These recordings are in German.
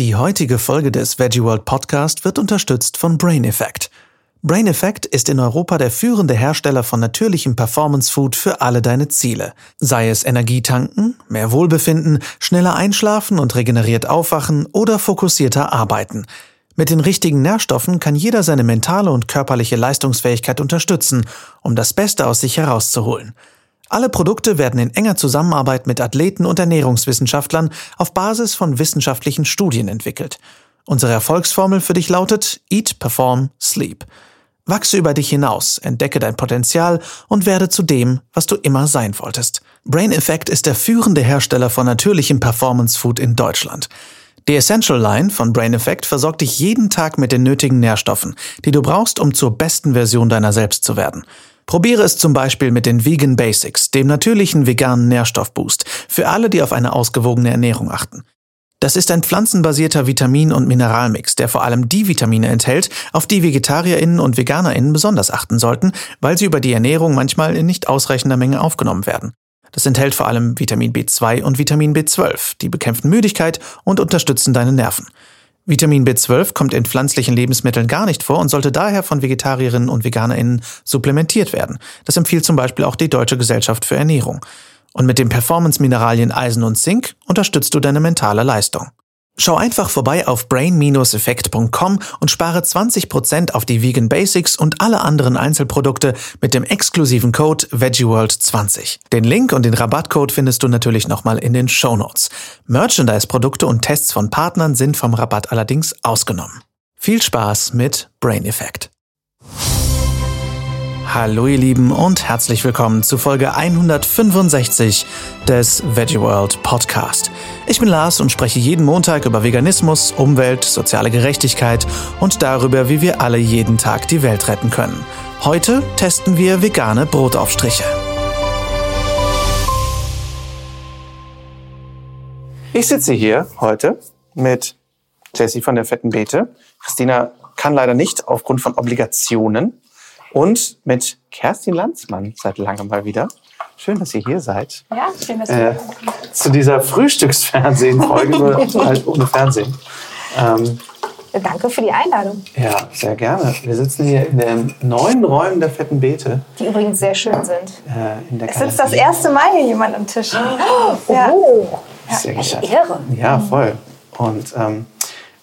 Die heutige Folge des Veggie World Podcast wird unterstützt von Brain Effect. Brain Effect ist in Europa der führende Hersteller von natürlichem Performance Food für alle deine Ziele. Sei es Energietanken, mehr Wohlbefinden, schneller einschlafen und regeneriert aufwachen oder fokussierter arbeiten. Mit den richtigen Nährstoffen kann jeder seine mentale und körperliche Leistungsfähigkeit unterstützen, um das Beste aus sich herauszuholen. Alle Produkte werden in enger Zusammenarbeit mit Athleten und Ernährungswissenschaftlern auf Basis von wissenschaftlichen Studien entwickelt. Unsere Erfolgsformel für dich lautet Eat, Perform, Sleep. Wachse über dich hinaus, entdecke dein Potenzial und werde zu dem, was du immer sein wolltest. Brain Effect ist der führende Hersteller von natürlichem Performance Food in Deutschland. Die Essential Line von Brain Effect versorgt dich jeden Tag mit den nötigen Nährstoffen, die du brauchst, um zur besten Version deiner selbst zu werden. Probiere es zum Beispiel mit den Vegan Basics, dem natürlichen veganen Nährstoffboost, für alle, die auf eine ausgewogene Ernährung achten. Das ist ein pflanzenbasierter Vitamin- und Mineralmix, der vor allem die Vitamine enthält, auf die VegetarierInnen und VeganerInnen besonders achten sollten, weil sie über die Ernährung manchmal in nicht ausreichender Menge aufgenommen werden. Das enthält vor allem Vitamin B2 und Vitamin B12, die bekämpfen Müdigkeit und unterstützen deine Nerven. Vitamin B12 kommt in pflanzlichen Lebensmitteln gar nicht vor und sollte daher von Vegetarierinnen und VeganerInnen supplementiert werden. Das empfiehlt zum Beispiel auch die Deutsche Gesellschaft für Ernährung. Und mit den Performance-Mineralien Eisen und Zink unterstützt du deine mentale Leistung. Schau einfach vorbei auf brain-effekt.com und spare 20% auf die Vegan Basics und alle anderen Einzelprodukte mit dem exklusiven Code VeggieWorld20. Den Link und den Rabattcode findest du natürlich nochmal in den Show Notes. Merchandise-Produkte und Tests von Partnern sind vom Rabatt allerdings ausgenommen. Viel Spaß mit Brain Effect. Hallo ihr Lieben und herzlich willkommen zu Folge 165 des Veggie World Podcast. Ich bin Lars und spreche jeden Montag über Veganismus, Umwelt, soziale Gerechtigkeit und darüber, wie wir alle jeden Tag die Welt retten können. Heute testen wir vegane Brotaufstriche. Ich sitze hier heute mit Jessie von der Fetten Beete. Christina kann leider nicht aufgrund von Obligationen und mit Kerstin Lanzmann seit langem mal wieder. Schön, dass ihr hier seid. Ja, schön, dass ihr Äh, zu dieser Frühstücksfernsehen-Folge, nur halt ohne Fernsehen. Ähm, Danke für die Einladung, ja, sehr gerne. Wir sitzen hier in den neuen Räumen der Fetten Beete. die übrigens sehr schön sind. Äh, in der Es sitzt das erste Mal hier jemand am Tisch. Ja. Oh, Sehr geschafft. Ehre. Ja, voll. Und ähm,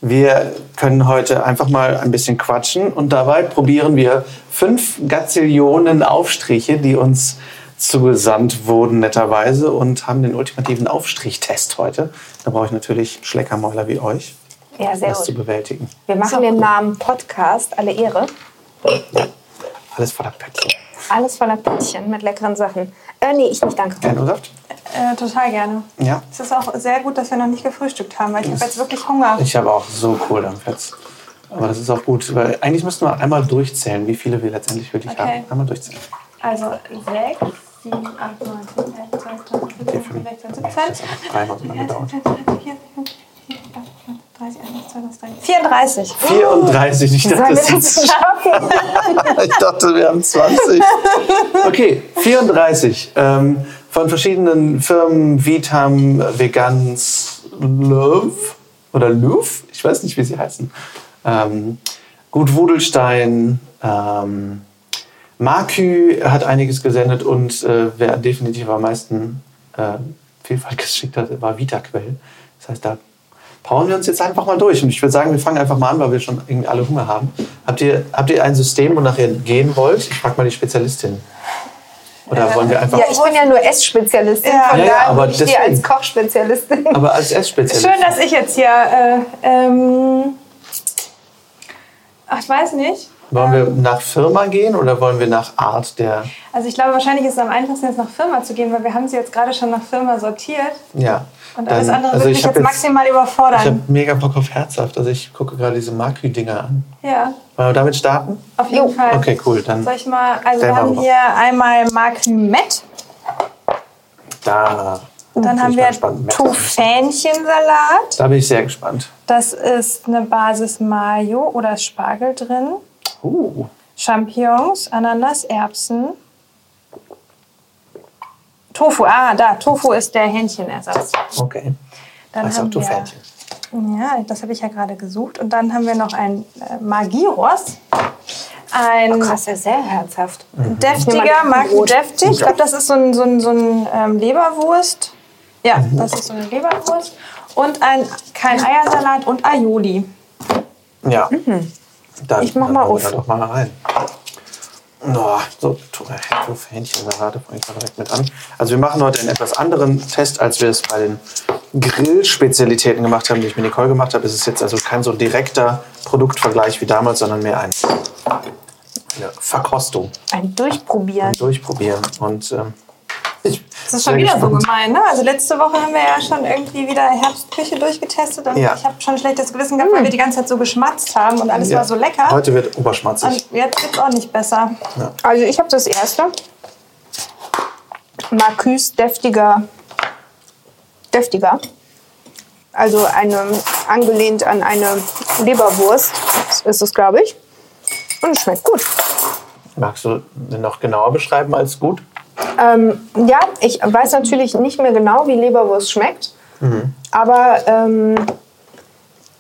wir können heute einfach mal ein bisschen quatschen und dabei probieren wir fünf Gazillionen Aufstriche, die uns zugesandt wurden netterweise und haben den ultimativen Aufstrichtest heute. Da brauche ich natürlich Schleckermäuler wie euch, Ja, sehr das zu gut. bewältigen. Wir machen den Namen Podcast, alle Ehre. Alles voller Pöttchen. Alles voller Pöttchen mit leckeren Sachen. Äh, nee, ich nicht, danke. Kein Ursaft? Äh, total gerne. Ja. Es ist auch sehr gut, dass wir noch nicht gefrühstückt haben, weil ich habe jetzt wirklich Hunger. Ich habe auch so Kohldampf jetzt. Aber das ist auch gut, weil eigentlich müssten wir einmal durchzählen, wie viele wir letztendlich wirklich Okay. haben. Einmal durchzählen. Also 6, 7, 8, 9, 10, 11, 12, 13, 14, 15, 16, 17. Das hat dreimal so lange gedauert. 34. 34, ich dachte, das schaffen? ich dachte, wir haben 20. Okay, 34. Ähm, von verschiedenen Firmen, Vitam, Vegans, Love oder Love, ich weiß nicht, wie sie heißen. Ähm, Gut Wudelstein, ähm, Markü hat einiges gesendet und äh, wer definitiv am meisten äh, Vielfalt geschickt hat, war VitaQuell. Das heißt, da powern wir uns jetzt einfach mal durch. Und ich würde sagen, wir fangen einfach mal an, weil wir schon irgendwie alle Hunger haben. Habt ihr, habt ihr ein System, wonach ihr gehen wollt? Ich frage mal die Spezialistin. Oder wollen wir einfach. Ja, ich bin ja nur Essspezialistin, Ja. von Ja, ja, aber ich deswegen. als Kochspezialistin. aber als Essspezialistin. Schön, dass ich jetzt hier. Äh, ähm, ach, ich weiß nicht. Wollen wir nach Firma gehen oder wollen wir nach Art der. Also ich glaube, wahrscheinlich ist es am einfachsten, jetzt nach Firma zu gehen, weil wir haben sie jetzt gerade schon nach Firma sortiert. Ja. Und alles Dann- andere also wird ich mich jetzt maximal Ich habe überfordern. mega Bock auf herzhaft. Also ich gucke gerade diese Markü-Dinger an. Ja, Wollen wir damit starten? auf jeden Jo. Fall. Okay, cool. Dann Soll ich mal, also wir haben hier einmal Mark Met, da. dann bin haben wir. Tufähnchensalat. Da bin ich sehr gespannt. Das ist eine Basis Mayo oder Spargel drin. Uh, Champignons, Ananas, Erbsen. Tofu, ah, da, Tofu ist der Hähnchenersatz. okay. Dann Also haben wir Tufähnchen. Ja, das habe ich ja gerade gesucht. Und dann haben wir noch ein äh, Magieros. Ein Krass, ja sehr herzhaft. deftiger, mal Marken Brot. deftig. Ich glaube, das ist so ein, so ein, so ein ähm, Leberwurst. Ja, das ist so eine Leberwurst. Und ein, kein Eiersalat und Aioli. Ja. Dann, Ich mach mal auf. da doch mal rein. Oh, so, Hähnchensalate fange ich mal direkt mit an. Also wir machen heute einen etwas anderen Test, als wir es bei den Grillspezialitäten gemacht haben, die ich mit Nicole gemacht habe. Es ist jetzt also kein so direkter Produktvergleich wie damals, sondern mehr ein, eine Verkostung, Ein Durchprobieren. ein Durchprobieren. Und ähm, ich Das ist schon wieder so gemein, ne? Also letzte Woche haben wir ja schon irgendwie wieder Herbstküche durchgetestet und Ja. ich habe schon ein schlechtes Gewissen gehabt, weil wir die ganze Zeit so geschmatzt haben und alles Ja. war so lecker. Heute wird oberschmatzig. Und jetzt wird es auch nicht besser. Also ich habe das erste. Marcus deftiger. Deftiger. Also eine, angelehnt an eine Leberwurst ist es, glaube ich. Und es schmeckt gut. Magst du den noch genauer beschreiben als gut? Ähm, ja, ich weiß natürlich nicht mehr genau, wie Leberwurst schmeckt. Mhm. Aber ähm,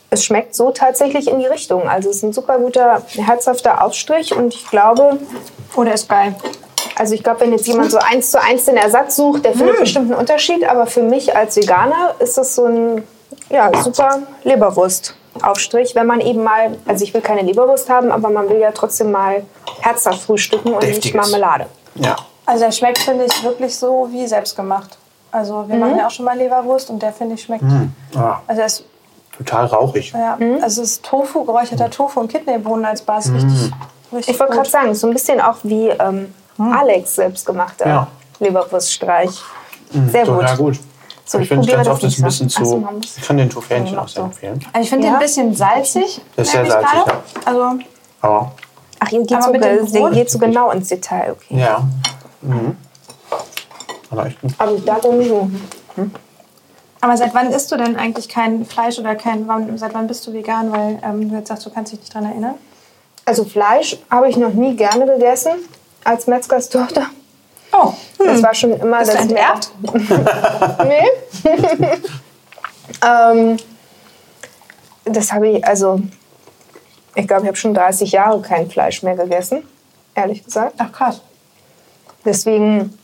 es schmeckt so tatsächlich in die Richtung. Also es ist ein super guter, herzhafter Aufstrich. Und ich glaube, Oder ist geil. also ich glaube, wenn jetzt jemand so eins zu eins den Ersatz sucht, der findet bestimmt einen Unterschied. Aber für mich als Veganer ist das so ein ja, super Leberwurst-Aufstrich. Wenn man eben mal, also ich will keine Leberwurst haben, aber man will ja trotzdem mal herzhaft frühstücken und nicht Deftiges. Marmelade. Ja. Also der schmeckt, finde ich, wirklich so wie selbstgemacht. Also wir machen ja auch schon mal Leberwurst und der, finde ich, schmeckt... Ah, Also, er ist, total rauchig. ja, also es ist Tofu, geräucherter Tofu und Kidneybohnen als Basis. Richtig, richtig Ich wollte gerade sagen, so ein bisschen auch wie ähm, Alex selbstgemachter Ja. Leberwurststreich. Sehr gut. Total gut. So, ich ich finde ganz das oft ist nicht ein bisschen so, zu. Ich kann den Tofähnchen Ja, auch sehr so. empfehlen. Also ich finde Ja. den ein bisschen salzig. Das ist sehr salzig, gerade. Also Aber Ach, ihr geht, so, ge- geht so genau ins Detail, okay. ja. Mhm. Aber echt gut. Aber darum so. Aber seit wann isst du denn eigentlich kein Fleisch oder kein, wann, seit wann bist du vegan? Weil ähm, du jetzt sagst, du kannst dich nicht dran erinnern. Also Fleisch habe ich noch nie gerne gegessen als Metzgerstochter. Oh, Das war schon immer bist das enterbt? Nee. ähm, das habe ich, also, ich glaube, ich habe schon 30 Jahre kein Fleisch mehr gegessen, ehrlich gesagt. Ach krass. Deswegen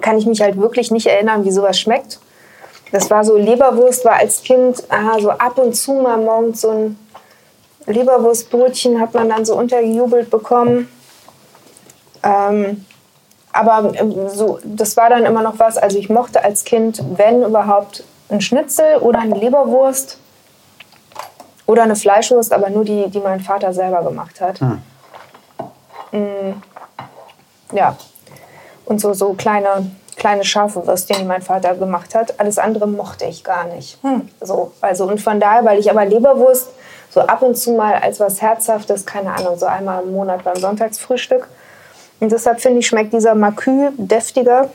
kann ich mich halt wirklich nicht erinnern, wie sowas schmeckt. Das war so, Leberwurst war als Kind ah, so ab und zu mal morgens so ein Leberwurstbrötchen hat man dann so untergejubelt bekommen. Ähm, aber ähm, so, das war dann immer noch was. Also ich mochte als Kind, wenn überhaupt, ein Schnitzel oder eine Leberwurst oder eine Fleischwurst, aber nur die, die mein Vater selber gemacht hat. Mm, ja. Und so, so kleine, kleine scharfe Würstchen, die mein Vater gemacht hat. Alles andere mochte ich gar nicht. So, also, und von daher, weil ich aber Leberwurst so ab und zu mal als was Herzhaftes, keine Ahnung, so einmal im Monat beim Sonntagsfrühstück. Und deshalb finde ich, schmeckt dieser Makü deftiger.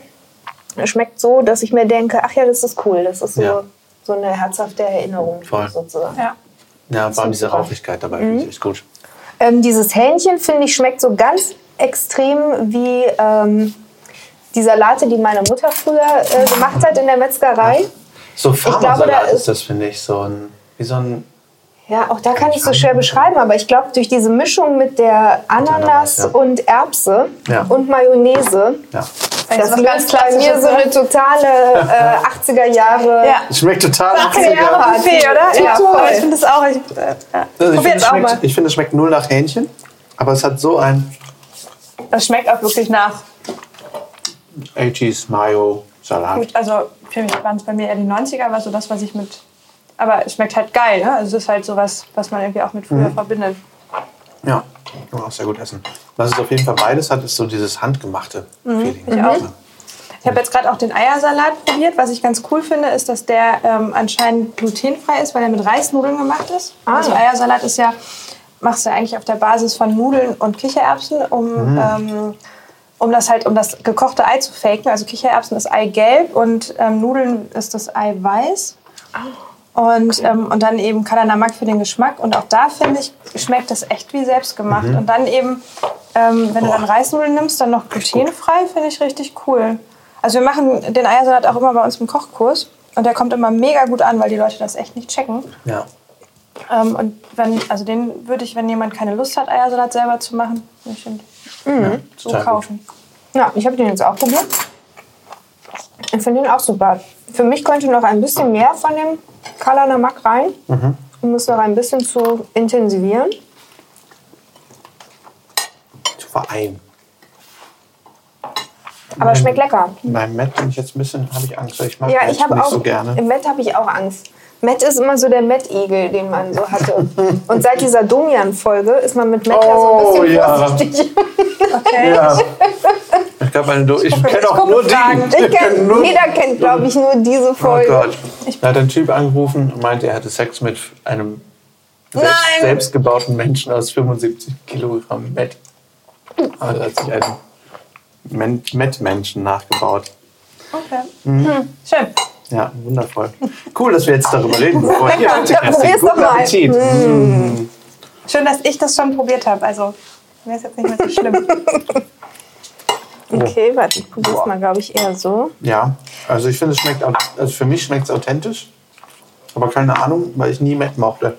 Er schmeckt so, dass ich mir denke, ach ja, das ist cool. Das ist so, Ja. so eine herzhafte Erinnerung Voll. sozusagen. Ja. Ja, vor allem diese. Rauchigkeit dabei finde ich echt gut. Ähm, dieses Hähnchen, finde ich, schmeckt so ganz extrem wie ähm, die Salate, die meine Mutter früher äh, gemacht hat in der Metzgerei. So Farmersalat da ist das, finde ich, so ein. Wie so ein. Ja, auch da kann ich so schwer beschreiben, aber ich glaube, durch diese Mischung mit der Ananas Ananas, ja. und Erbse Ja. und Mayonnaise, Ja. Das das ist löst bei mir so ne? eine totale äh, 80er Jahre. Ja. Schmeckt total 80er Jahre 80er. Buffet, oder? Ja, voll. ich finde das auch. Ich, äh. Also ich finde, es schmeckt, ich finde, es schmeckt null nach Hähnchen, aber es hat so ein Das schmeckt auch wirklich nach. 80s Mayo Salat. Gut, also für mich waren es bei mir eher die 90er, war so das, was ich mit. Aber es schmeckt halt geil, ne? Also es ist halt sowas, was man irgendwie auch mit früher Mhm. verbindet. Ja, kann man auch sehr gut essen. Was es auf jeden Fall beides hat, ist so dieses handgemachte Feeling. Mhm. ich auch. Ich habe jetzt gerade auch den Eiersalat probiert. Was ich ganz cool finde, ist, dass der ähm, anscheinend glutenfrei ist, weil er mit Reisnudeln gemacht ist. Ah. Also Eiersalat ist ja, machst du eigentlich auf der Basis von Nudeln und Kichererbsen, um, ähm, um das halt, um das gekochte Ei zu faken. Also Kichererbsen ist Eigelb und ähm, Nudeln ist das Ei weiß. Und, ähm, und dann eben Kalanamak für den Geschmack. Und auch da, finde ich, schmeckt das echt wie selbstgemacht. Und dann eben, ähm, wenn du Boah. dann Reisnudeln nimmst, dann noch glutenfrei, finde ich richtig cool. Also wir machen den Eiersalat auch immer bei uns im Kochkurs. Und der kommt immer mega gut an, weil die Leute das echt nicht checken. Ja. Ähm, und wenn, also den würde ich, wenn jemand keine Lust hat, Eiersalat selber zu machen, bestimmt so total gut. kaufen. Ja, ich habe den jetzt auch probiert. Ich finde den auch super. Für mich könnte noch ein bisschen mehr von dem Kala Namak rein, um es noch ein bisschen zu intensivieren. Zu vereinen. Aber schmeckt lecker. Beim Matt bin ich jetzt ein bisschen, habe ich Angst, weil ich mag Ja, ich habe nicht auch. so gerne. Im Matt habe ich auch Angst. Matt ist immer so der Matt-Igel, den man so hatte. Und seit dieser Domian-Folge ist man mit Matt ja so ein Oh, bisschen ja. vorsichtig. Okay. Ja. Ich glaube, eine Do- ich kenne auch nur die. Fragen. Ich kenn, nur- jeder kennt, glaube ich, nur diese Oh Folge. Gott. Da hat ein Typ angerufen und meinte, er hatte Sex mit einem selbst, selbstgebauten Menschen aus 75 Kilogramm Met. Also er hat sich einen Men- Met-Menschen nachgebaut. Okay. Hm. Schön. Ja, wundervoll. Cool, dass wir jetzt darüber reden. Bevor ihr Ja, probier's doch mal. Appetit. Mm. Schön, dass ich das schon probiert habe. Also mir ist jetzt nicht mehr so schlimm. Okay, warte, ich probiere es mal, glaube ich, eher so. Ja, also ich finde, es schmeckt, also für mich schmeckt es authentisch. Aber keine Ahnung, weil ich nie Met mochte.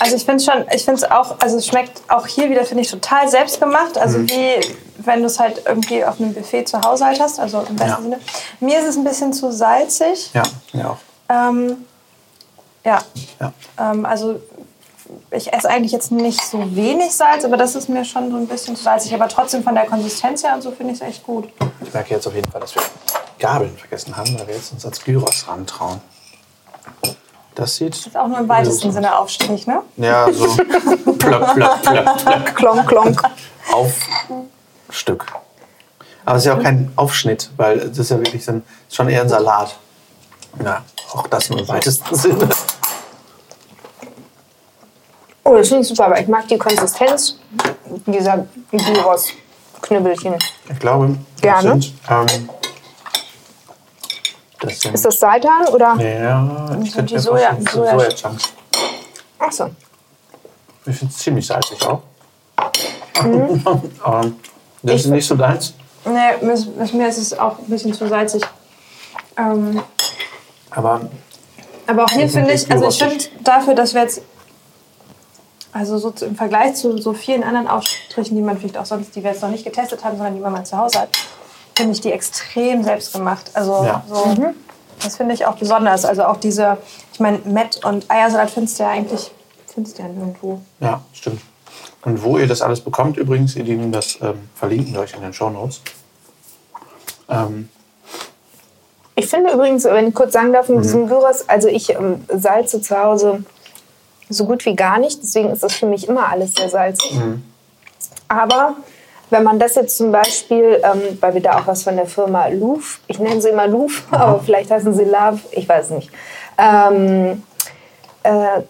Also ich finde schon, ich finde es auch, also es schmeckt auch hier wieder, finde ich, total selbstgemacht. Also wie wenn du es halt irgendwie auf einem Buffet zu Hause halt hast, also im besten Ja. Sinne. Mir ist es ein bisschen zu salzig. Ja, ja auch. Ähm, ja, Ja. ähm, also ich esse eigentlich jetzt nicht so wenig Salz, aber das ist mir schon so ein bisschen zu salzig. Aber trotzdem von der Konsistenz her und so finde ich es echt gut. Ich merke jetzt auf jeden Fall, dass wir Gabeln vergessen haben, weil wir jetzt uns als Gyros rantrauen. Das sieht. Ist auch nur im weitesten Sinne Aufstrich, ne? Ja, so plöck, plöck, plöck, plöck. Klonk, klonk. Aufstück. Aber es ist ja auch kein Aufschnitt, weil es ist ja wirklich so ein, schon eher ein Salat. Ja, auch das nur im weitesten Sinne. Oh, das finde ich super, aber ich mag die Konsistenz dieser Gyros-Knüppelchen. Ich glaube, Gerne. das sind. Ähm, das sind Ist das Seitan oder? ja, ich sind könnte die mir Soja- so Soja- Soja-Chunks. Achso. Ich finde es ziemlich salzig auch. Mhm. Das ist nicht so deins. Nee, mir ist, mir ist es auch ein bisschen zu salzig. Ähm, Aber aber auch hier finde ich, also ich finde dafür, dass wir jetzt, also so im Vergleich zu so vielen anderen Aufstrichen, die man vielleicht auch sonst, die wir jetzt noch nicht getestet haben, sondern die man mal zu Hause hat, finde ich die extrem selbst gemacht. Also Ja. so, das finde ich auch besonders. Also auch diese, ich meine, Met und Eiersalat findest du ja eigentlich, findest du ja nirgendwo. ja, stimmt. Und wo ihr das alles bekommt, übrigens, ihr Lieben, das ähm, verlinken wir euch in den Show Notes. Ähm, Ich finde übrigens, wenn ich kurz sagen darf, Mhm. mit diesem Gyros, also ich ähm, salze zu Hause so gut wie gar nicht, deswegen ist das für mich immer alles sehr salzig. Mhm. Aber wenn man das jetzt zum Beispiel, ähm, weil wir da auch was von der Firma Louvre, ich nenne sie immer Louvre, aber vielleicht heißen sie Love, ich weiß es nicht. Ähm, äh,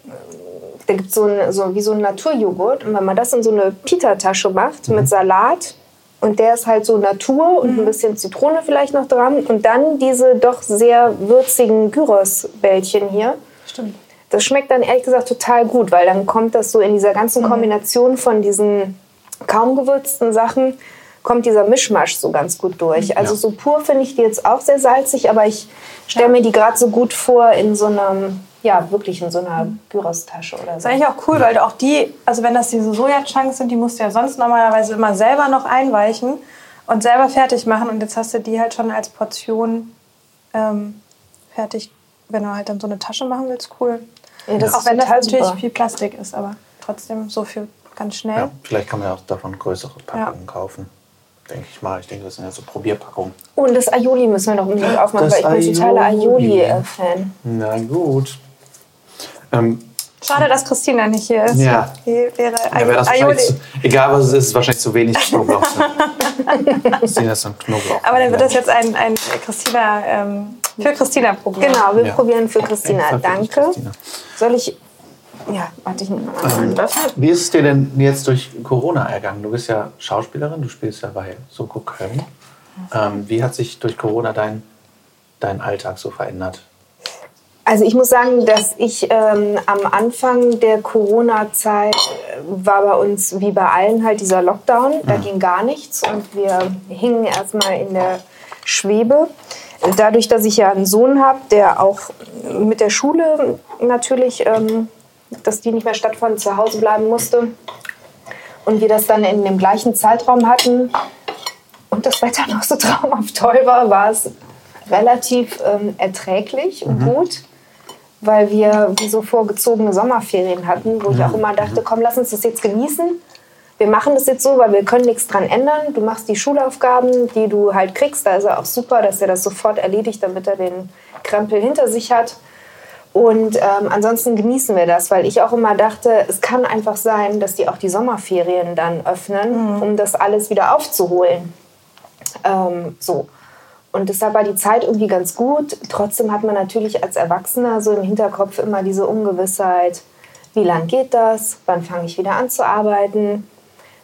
da gibt es so, ein, so wie so einen Naturjoghurt und wenn man das in so eine Pita-Tasche macht Mhm. mit Salat und der ist halt so Natur und ein bisschen Zitrone vielleicht noch dran und dann diese doch sehr würzigen Gyros-Bällchen hier. Stimmt. Das schmeckt dann ehrlich gesagt total gut, weil dann kommt das so in dieser ganzen Kombination von diesen kaum gewürzten Sachen, kommt dieser Mischmasch so ganz gut durch. Also Ja. so pur finde ich die jetzt auch sehr salzig, aber ich stelle mir die gerade so gut vor in so einem, ja wirklich in so einer Gyros-Tasche oder Das so. ist eigentlich auch cool, weil du auch die, also wenn das diese Soja-Chunks sind, die musst du ja sonst normalerweise immer selber noch einweichen und selber fertig machen. Und jetzt hast du die halt schon als Portion ähm, fertig, wenn du halt dann so eine Tasche machen willst, cool. Ja, das auch ist wenn das natürlich super. viel Plastik ist, aber trotzdem so viel ganz schnell. ja, vielleicht kann man ja auch davon größere Packungen kaufen. Denke ich mal. Ich denke, das sind ja so Probierpackungen. Oh, und das Aioli müssen wir noch unbedingt aufmachen, Das weil ich bin totaler Aioli. Aioli-Fan. Na gut. Ähm, Schade, dass Christina nicht hier ist. Ja. Die wäre ja, wäre das Aioli. egal was es ist, ist wahrscheinlich zu wenig Knoblauch. Christina ist ein Knoblauch. Aber dann wird das jetzt ein, ein Christina, ähm, für Christina probieren. Genau, wir Ja. probieren für Christina. Für Danke. Christina. Soll ich. Ja, warte, ich nehme mal Löffel. Wie ist es dir denn jetzt durch Corona ergangen? Du bist ja Schauspielerin, du spielst ja bei Soko Köln. Ähm, wie hat sich durch Corona dein, dein Alltag so verändert? Also ich muss sagen, dass ich ähm, am Anfang der Corona-Zeit äh, war bei uns wie bei allen halt dieser Lockdown. Da ging gar nichts und wir hingen erstmal in der Schwebe. dadurch, dass ich ja einen Sohn habe, der auch mit der Schule natürlich, ähm, dass die nicht mehr stattfand, zu Hause bleiben musste. Und wir das dann in dem gleichen Zeitraum hatten und das Wetter noch so traumhaft toll war, war es relativ ähm, erträglich und gut, weil wir wie so vorgezogene Sommerferien hatten, wo ich auch immer dachte, komm, lass uns das jetzt genießen. Wir machen das jetzt so, weil wir können nichts dran ändern. Du machst die Schulaufgaben, die du halt kriegst. Da ist er auch super, dass er das sofort erledigt, damit er den Krempel hinter sich hat. Und ähm, ansonsten genießen wir das, weil ich auch immer dachte, es kann einfach sein, dass die auch die Sommerferien dann öffnen, um das alles wieder aufzuholen. Ähm, so. Und deshalb war die Zeit irgendwie ganz gut. Trotzdem hat man natürlich als Erwachsener so im Hinterkopf immer diese Ungewissheit, wie lang geht das? Wann fange ich wieder an zu arbeiten?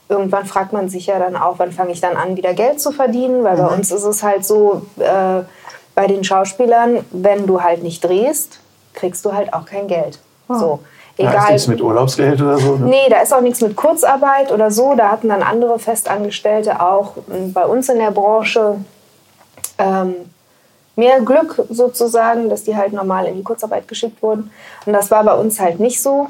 Irgendwann fragt man sich ja dann auch, wann fange ich dann an, wieder Geld zu verdienen? Weil bei uns ist es halt so, äh, bei den Schauspielern, wenn du halt nicht drehst, kriegst du halt auch kein Geld. So. Da ist Egal, nichts mit Urlaubsgeld oder so. Ne? Nee, da ist auch nichts mit Kurzarbeit oder so. Da hatten dann andere Festangestellte auch m, bei uns in der Branche ähm, mehr Glück sozusagen, dass die halt normal in die Kurzarbeit geschickt wurden. Und das war bei uns halt nicht so.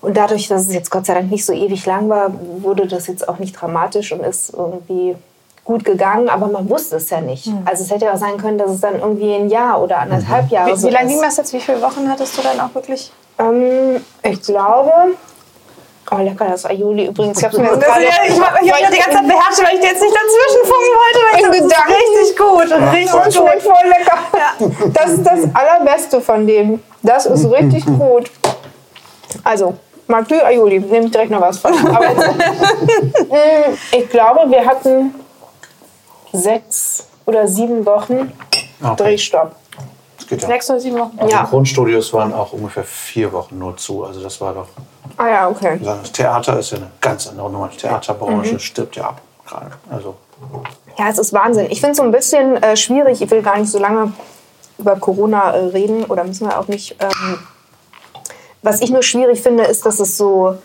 Und dadurch, dass es jetzt Gott sei Dank nicht so ewig lang war, wurde das jetzt auch nicht dramatisch und ist irgendwie gut gegangen, aber man wusste es ja nicht. Also es hätte ja auch sein können, dass es dann irgendwie ein Jahr oder anderthalb Jahre Wie, so wie lange ging das jetzt? Wie viele Wochen hattest du dann auch wirklich? Ähm, ich glaube. Oh, lecker, das Aioli übrigens. Ich hab's mir jetzt gerade. ich habe ja die ganze Zeit beherrscht, weil ich dir jetzt nicht dazwischen funken wollte. Weil ich das ist richtig gut. Richtig Das gut. voll lecker. Das ist das Allerbeste von dem. Das ist richtig gut. Also, Magdu Aioli, nehme ich direkt noch was von. Aber jetzt, Mm, ich glaube, wir hatten sechs oder sieben Wochen Okay. Drehstopp. Das geht ja. Sechs oder sieben Wochen. Ja. Die Grundstudios waren auch ungefähr vier Wochen nur zu. Also das war doch. Ah ja, okay. Das Theater ist ja eine ganz andere Nummer. Die Theaterbranche Mhm. stirbt ja ab gerade. Also Ja, es ist Wahnsinn. Ich finde es so ein bisschen äh, schwierig. Ich will gar nicht so lange über Corona äh, reden oder müssen wir auch nicht. Ähm, was ich nur schwierig finde, ist, dass es so,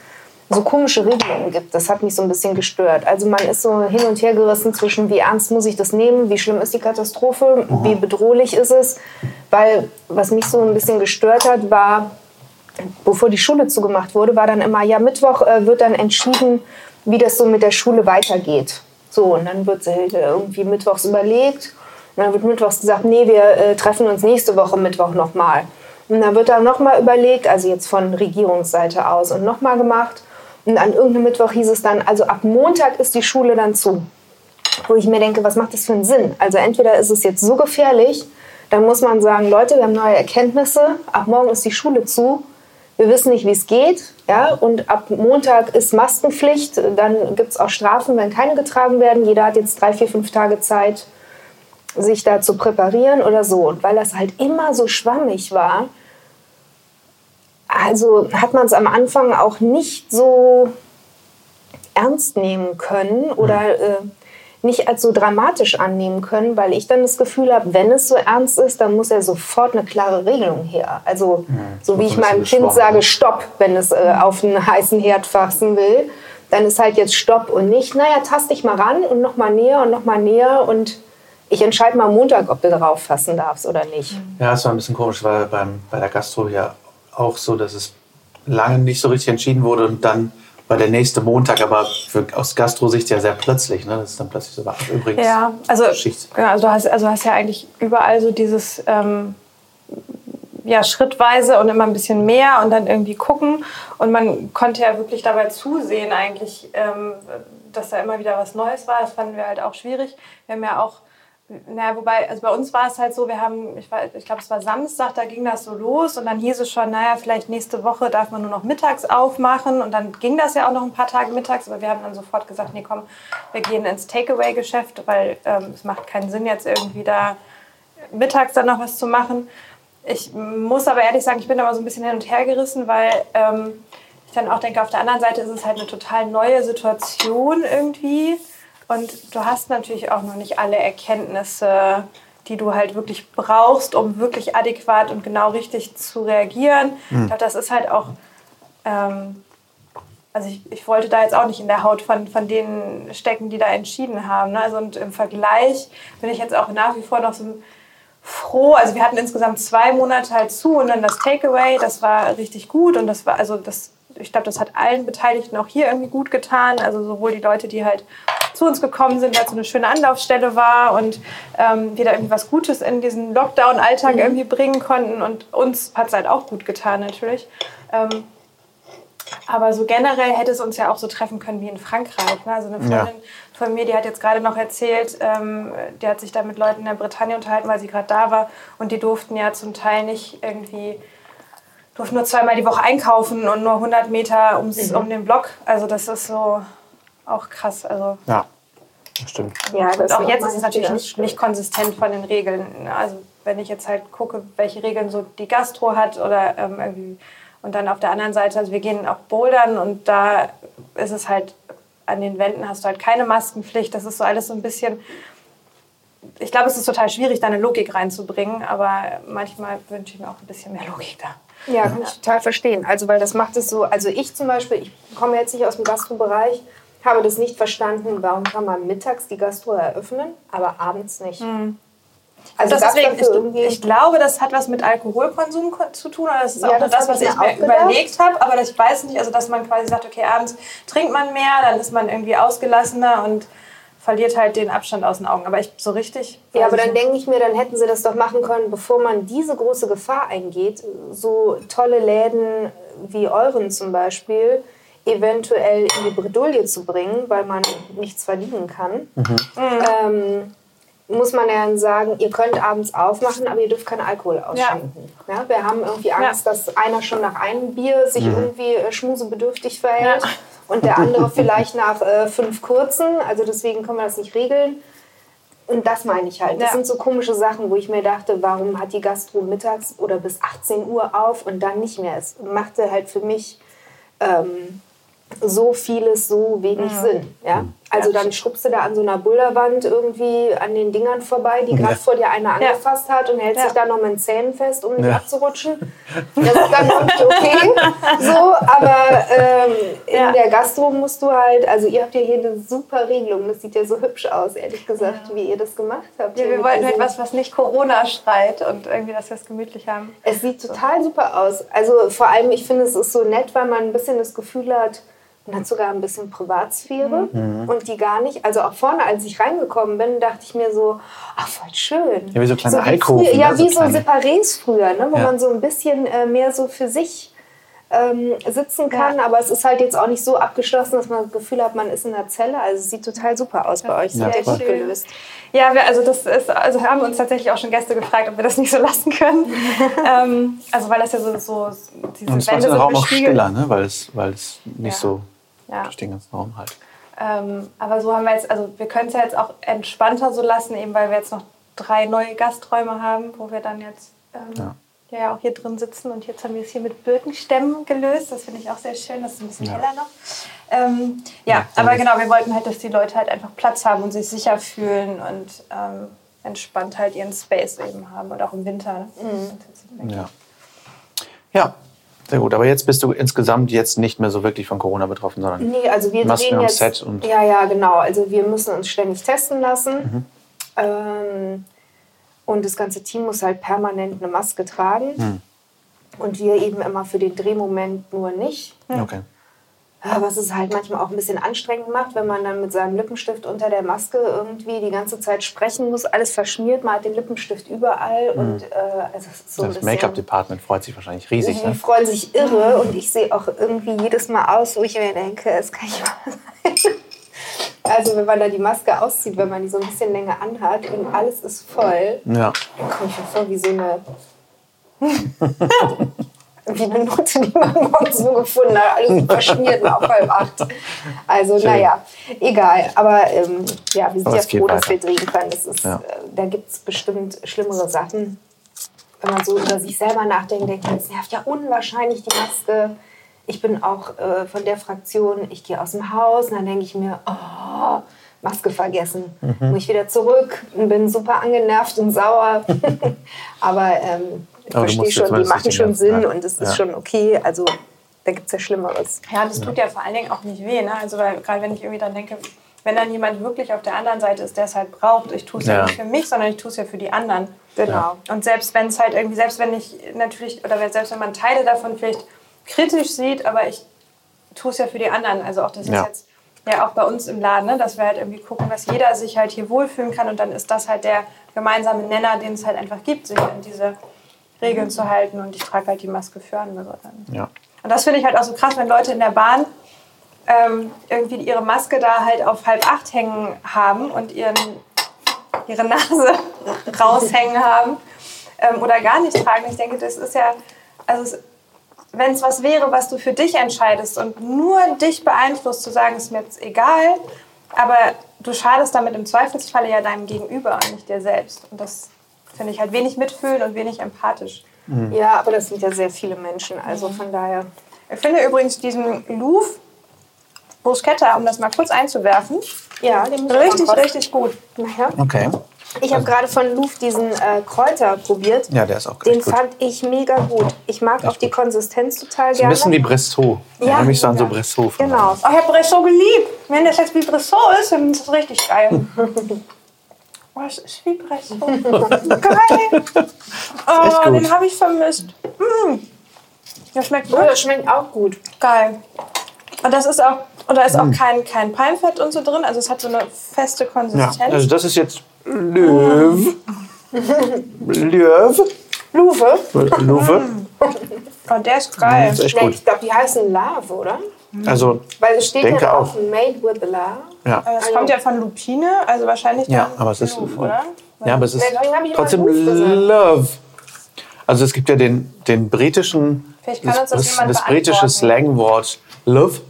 so komische Regelungen gibt. Das hat mich so ein bisschen gestört. Also man ist so hin und her gerissen zwischen, wie ernst muss ich das nehmen, wie schlimm ist die Katastrophe, wie bedrohlich ist es. Weil was mich so ein bisschen gestört hat, war, bevor die Schule zugemacht wurde, war dann immer, ja, Mittwoch äh, wird dann entschieden, wie das so mit der Schule weitergeht. So, und dann wird halt äh, irgendwie mittwochs überlegt. Und dann wird mittwochs gesagt, nee, wir äh, treffen uns nächste Woche Mittwoch nochmal. Und dann wird dann nochmal überlegt, also jetzt von Regierungsseite aus, und nochmal gemacht. Und an irgendeinem Mittwoch hieß es dann, also ab Montag ist die Schule dann zu. Wo ich mir denke, was macht das für einen Sinn? Also entweder ist es jetzt so gefährlich, dann muss man sagen, Leute, wir haben neue Erkenntnisse, ab morgen ist die Schule zu, wir wissen nicht, wie es geht, ja, und ab Montag ist Maskenpflicht, dann gibt es auch Strafen, wenn keine getragen werden. Jeder hat jetzt drei, vier, fünf Tage Zeit, sich da zu präparieren oder so. Und weil das halt immer so schwammig war, also hat man es am Anfang auch nicht so ernst nehmen können oder äh, nicht als so dramatisch annehmen können, weil ich dann das Gefühl habe, wenn es so ernst ist, dann muss ja sofort eine klare Regelung her. Also so wie ich ein meinem Kind sage, ne? Stopp, wenn es äh, auf einen heißen Herd fassen will, dann ist halt jetzt Stopp und nicht, naja, tast dich mal ran und noch mal näher und noch mal näher und ich entscheide mal am Montag, ob du darauf fassen darfst oder nicht. Ja, es war ein bisschen komisch, weil beim, bei der Gastro ja auch so, dass es lange nicht so richtig entschieden wurde und dann war der nächste Montag, aber für, aus Gastro-Sicht ja sehr plötzlich. Ne? Das ist dann plötzlich so, ach, übrigens, Ja, also, Schicht. ja, also, du hast, also hast ja eigentlich überall so dieses ähm, ja, schrittweise und immer ein bisschen mehr und dann irgendwie gucken. Und man konnte ja wirklich dabei zusehen, eigentlich, ähm, dass da immer wieder was Neues war. Das fanden wir halt auch schwierig. Wir haben ja auch, naja, wobei, also bei uns war es halt so, wir haben, ich, war- ich glaube, es war Samstag, da ging das so los und dann hieß es schon, naja, vielleicht nächste Woche darf man nur noch mittags aufmachen und dann ging das ja auch noch ein paar Tage mittags, aber wir haben dann sofort gesagt, nee, komm, wir gehen ins Takeaway-Geschäft, weil ähm, es macht keinen Sinn, jetzt irgendwie da mittags dann noch was zu machen. Ich muss aber ehrlich sagen, ich bin da mal so ein bisschen hin und her gerissen, weil ähm, ich dann auch denke, auf der anderen Seite ist es halt eine total neue Situation irgendwie. Und du hast natürlich auch noch nicht alle Erkenntnisse, die du halt wirklich brauchst, um wirklich adäquat und genau richtig zu reagieren. Ich glaube, das ist halt auch ähm, also ich, ich wollte da jetzt auch nicht in der Haut von, von denen stecken, die da entschieden haben. Ne? Also und im Vergleich bin ich jetzt auch nach wie vor noch so, froh. Also wir hatten insgesamt zwei Monate halt zu und dann das Takeaway, das war richtig gut und das war, also das, ich glaube, das hat allen Beteiligten auch hier irgendwie gut getan. Also sowohl die Leute, die halt zu uns gekommen sind, weil es so eine schöne Anlaufstelle war und ähm, wir da irgendwie was Gutes in diesen Lockdown-Alltag mhm. irgendwie bringen konnten und uns hat es halt auch gut getan natürlich. Ähm, aber so generell hätte es uns ja auch so treffen können wie in Frankreich. Ne? Also eine Freundin ja. von mir, die hat jetzt gerade noch erzählt, ähm, die hat sich da mit Leuten in der Bretagne unterhalten, weil sie gerade da war. Und die durften ja zum Teil nicht irgendwie, durften nur zweimal die Woche einkaufen und nur 100 Meter ums, mhm. um den Block. Also das ist so auch krass. Also ja, das stimmt. Ja, das und auch jetzt ist es natürlich nicht, nicht konsistent von den Regeln. Also wenn ich jetzt halt gucke, welche Regeln so die Gastro hat oder ähm, irgendwie und dann auf der anderen Seite, also wir gehen auch bouldern und da ist es halt, an den Wänden hast du halt keine Maskenpflicht. Das ist so alles so ein bisschen, ich glaube, es ist total schwierig, da eine Logik reinzubringen, aber manchmal wünsche ich mir auch ein bisschen mehr Logik da. Ja, kann ich total verstehen. Also, weil das macht es so, also ich zum Beispiel, ich komme jetzt nicht aus dem Gastrobereich, habe das nicht verstanden, warum kann man mittags die Gastro eröffnen, aber abends nicht. Mhm. Also deswegen, ich, ich, glaube, das hat was mit Alkoholkonsum zu tun. Oder das ist ja, auch das, das was ich mir überlegt habe. Aber ich weiß nicht, also dass man quasi sagt, okay, abends trinkt man mehr, dann ist man irgendwie ausgelassener und verliert halt den Abstand aus den Augen. Aber ich so richtig. Ja, aber dann denke ich mir, dann hätten sie das doch machen können, bevor man diese große Gefahr eingeht, so tolle Läden wie euren zum Beispiel eventuell in die Bredouille zu bringen, weil man nichts verdienen kann. Mhm. Ähm, muss man ja sagen, ihr könnt abends aufmachen, aber ihr dürft keinen Alkohol ausschenken. Ja. ja wir haben irgendwie Angst, ja. dass einer schon nach einem Bier sich mhm. irgendwie äh, schmusebedürftig verhält ja. Und der andere vielleicht nach äh, fünf kurzen. Also deswegen können wir das nicht regeln. Und das meine ich halt. Das sind so komische Sachen, wo ich mir dachte, warum hat die Gastro mittags oder bis 18 Uhr auf und dann nicht mehr? Es machte halt für mich ähm, so vieles so wenig mhm. Sinn. Ja? Also dann schubst du da an so einer Boulderwand irgendwie an den Dingern vorbei, die gerade ja. vor dir einer angefasst hat und hält ja. sich da noch mit den Zähnen fest, um nicht ja. abzurutschen. Das ist dann irgendwie okay. So, aber ähm, in der Gastro musst du halt, also ihr habt ja hier eine super Regelung. Das sieht ja so hübsch aus, ehrlich gesagt, wie ihr das gemacht habt. Ja, wir wollten halt was, was nicht Corona schreit und irgendwie, dass wir es gemütlich haben. Es sieht total super aus. Also vor allem, ich finde, es ist so nett, weil man ein bisschen das Gefühl hat, und hat sogar ein bisschen Privatsphäre mhm. und die gar nicht. Also auch vorne, als ich reingekommen bin, dachte ich mir so, ach voll schön. Ja, wie so kleine so Alkoven. Ja, ne? wie so, so Separés früher, ne? wo ja. man so ein bisschen äh, mehr so für sich ähm, sitzen kann. Ja. Aber es ist halt jetzt auch nicht so abgeschlossen, dass man das Gefühl hat, man ist in einer Zelle. Also es sieht total super aus bei euch. Sehr ja, gut gelöst. Ja, wir, also das ist, also haben uns tatsächlich auch schon Gäste gefragt, ob wir das nicht so lassen können. ähm, also weil das ja so, so diese Und es macht den Raum auch stiller, ne? weil, es, weil es nicht so ja. durch den ganzen Raum halt. Ähm, aber so haben wir jetzt, also wir können es ja jetzt auch entspannter so lassen, eben weil wir jetzt noch drei neue Gasträume haben, wo wir dann jetzt ähm, ja. ja. auch hier drin sitzen. Und jetzt haben wir es hier mit Birkenstämmen gelöst. Das finde ich auch sehr schön. Das ist ein bisschen ja. heller noch. Ähm, ja, ja, aber genau, wir wollten halt, dass die Leute halt einfach Platz haben und sich sicher fühlen und ähm, entspannt halt ihren Space eben haben und auch im Winter. Mhm. Ja. ja, sehr gut, aber jetzt bist du insgesamt jetzt nicht mehr so wirklich von Corona betroffen, sondern nee, also wir Masken jetzt, Set und ja, ja, genau. Also wir müssen uns ständig testen lassen mhm. ähm, und das ganze Team muss halt permanent eine Maske tragen mhm. und wir eben immer für den Drehmoment nur nicht. Okay was es halt manchmal auch ein bisschen anstrengend macht, wenn man dann mit seinem Lippenstift unter der Maske irgendwie die ganze Zeit sprechen muss, alles verschmiert, man hat den Lippenstift überall mhm. und äh, also so das Make-up-Department freut sich wahrscheinlich riesig. Die ne? freuen sich irre und ich sehe auch irgendwie jedes Mal aus, wo ich mir denke, es kann nicht wahr sein. Also wenn man da die Maske auszieht, wenn man die so ein bisschen länger anhat und alles ist voll, ja. dann komme ich mir vor wie so eine wie eine Note, die man morgens so gefunden hat. Alles verschmiert auf halb acht. Also, Schön. naja, egal. Aber ähm, ja, wir sind Aber ja froh, dass wir drehen können. Das ist, ja. äh, da gibt es bestimmt schlimmere Sachen. Wenn man so über sich selber nachdenkt, denkt man, es nervt ja unwahrscheinlich die Maske. Ich bin auch äh, von der Fraktion, ich gehe aus dem Haus und dann denke ich mir, oh, Maske vergessen. Mhm. Muss ich wieder zurück und bin super angenervt und sauer. Aber ähm, ich verstehe schon, die machen schon Sinn ja. und es ist ja. schon okay. Also da gibt es ja Schlimmeres. Ja, das tut ja vor allen Dingen auch nicht weh. Ne? Also gerade wenn ich irgendwie dann denke, wenn dann jemand wirklich auf der anderen Seite ist, der es halt braucht, ich tue es ja. Ja. nicht für mich, sondern ich tue es ja für die anderen. Genau. Und selbst wenn es halt irgendwie, selbst wenn ich natürlich, oder selbst wenn man Teile davon vielleicht kritisch sieht, aber ich tue es ja für die anderen. Also auch das Ja. ist jetzt ja auch bei uns im Laden, ne, dass wir halt irgendwie gucken, dass jeder sich halt hier wohlfühlen kann und dann ist das halt der gemeinsame Nenner, den es halt einfach gibt, sich an diese Regeln zu halten und ich trage halt die Maske für andere dann. Ja. Und das finde ich halt auch so krass, wenn Leute in der Bahn ähm, irgendwie ihre Maske da halt auf halb acht hängen haben und ihren, ihre Nase raushängen haben ähm, oder gar nicht tragen. Ich denke, das ist ja, also wenn es was wäre, was du für dich entscheidest und nur dich beeinflusst, zu sagen, ist mir jetzt egal, aber du schadest damit im Zweifelsfalle ja deinem Gegenüber und nicht dir selbst. Und das finde ich halt wenig mitfühlen und wenig empathisch. Ja, aber das sind ja sehr viele Menschen. Also von daher. Ich finde übrigens diesen Louvre Bruschetta, um das mal kurz einzuwerfen, Ja, den richtig, richtig gut. Nachher. Okay. Ich habe gerade von Louvre diesen äh, Kräuter probiert. Ja, der ist auch Den gut. fand ich mega gut. Ich mag auch die Konsistenz total So ein gerne. bisschen wie Bressot. Ja, Ja, mich so an so ja. Bressot. Genau. Oh, ich habe Bressot geliebt. Wenn das jetzt wie Bressot ist, dann ist das richtig geil. Oh, es ist wie Bressot. geil. Oh, gut. den habe ich vermisst. Mm. Der schmeckt Oh, wirklich das schmeckt auch gut. geil. Und das ist auch, und da ist auch kein, kein Palmfett und so drin. Also es hat so eine feste Ja, Konsistenz. also das ist jetzt Löw. Löw. Luve? Löwe. oh, der ist geil. Das ist echt Ja, gut. ich glaube, die heißen Love, oder? Also, Weil es steht Denke ja auch Made with Love. Ja. Das kommt ja von Lupine, also wahrscheinlich Ja, dann aber es ist. Louvre, oder? Ja, aber es ist trotzdem. Love. Also es gibt ja den, den britischen, das jemand das britische. Slangwort Love.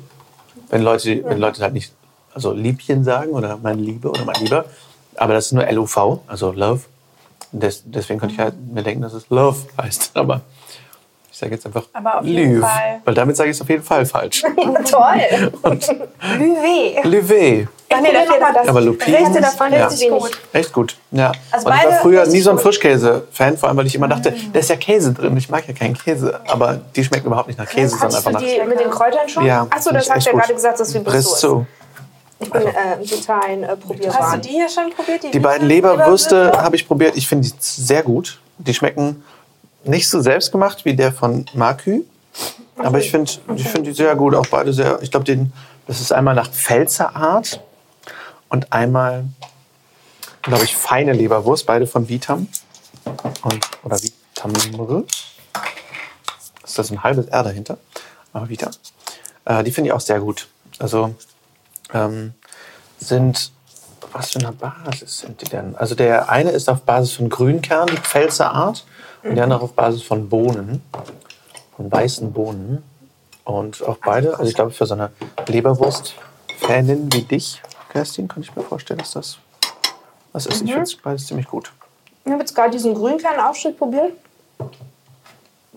Wenn Leute, wenn Leute halt nicht also Liebchen sagen oder meine Liebe oder mein Lieber. Aber das ist nur L-O-V, also Love. Des, deswegen könnte ich halt mir denken, dass es Love heißt. Aber ich sage jetzt einfach Aber auf jeden Fall. Weil damit sage ich es auf jeden Fall falsch. Toll. Lüvé. Ach nee, noch mal das. Aber Lupin Reste davon ja. richtig gut. Echt gut, ja. Also und ich war beide früher nie so ein. Frischkäse-Fan, vor allem, weil ich immer dachte, da ist ja Käse drin. Ich mag ja keinen Käse, aber die schmecken überhaupt nicht nach Käse, sondern einfach du nach... die mit den Kräutern schon? Ja, Achso, das du ja gerade gesagt, dass wir. Brissot. Ich bin äh, total äh, Hast du probierbar. die hier schon probiert? Die beiden Leberwürste habe ich probiert. Ich finde die sehr gut. Die schmecken nicht so selbstgemacht wie der von Markü. Aber ich finde ich find die sehr gut. Auch beide sehr. Ich glaube, den- das ist einmal nach Pfälzer Art und einmal, glaube ich, feine Leberwurst. Beide von Vitam. Und, oder Vitamre. Ist das ein halbes R dahinter? Aber Vitam. Äh, die finde ich auch sehr gut. Also ähm, sind, was für eine Basis sind die denn? Also der eine ist auf Basis von Grünkern, die Pfälzer Art, und der andere auf Basis von Bohnen, von weißen Bohnen. Und auch beide, also ich glaube für so eine Leberwurst-Fanin wie dich, Kerstin, kann ich mir vorstellen, dass das was ist. Ich finde es beides ziemlich gut. Ich habe jetzt gerade diesen Grünkern-Aufstrich probiert.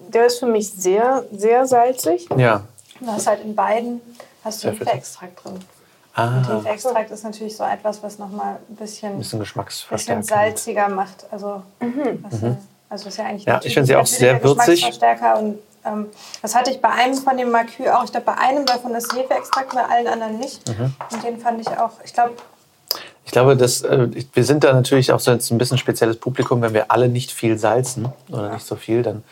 Der ist für mich sehr, sehr salzig. Ja. Du hast halt in beiden hast du. Hefeextrakt drin. Ah, Und Hefeextrakt ist natürlich so etwas, was nochmal ein bisschen, ein bisschen bisschen salziger macht. Also, was, also ist ja eigentlich Ja, ich finde sie auch sehr würzig. Geschmacksverstärker und ähm, das hatte ich bei einem von dem Markü auch. Ich glaube, bei einem davon ist Hefeextrakt, bei allen anderen nicht. Mhm. Und den fand ich auch, ich glaube, Ich glaube, dass, äh, ich- wir sind da natürlich auch so jetzt ein bisschen spezielles Publikum, wenn wir alle nicht viel salzen oder nicht so viel, dann.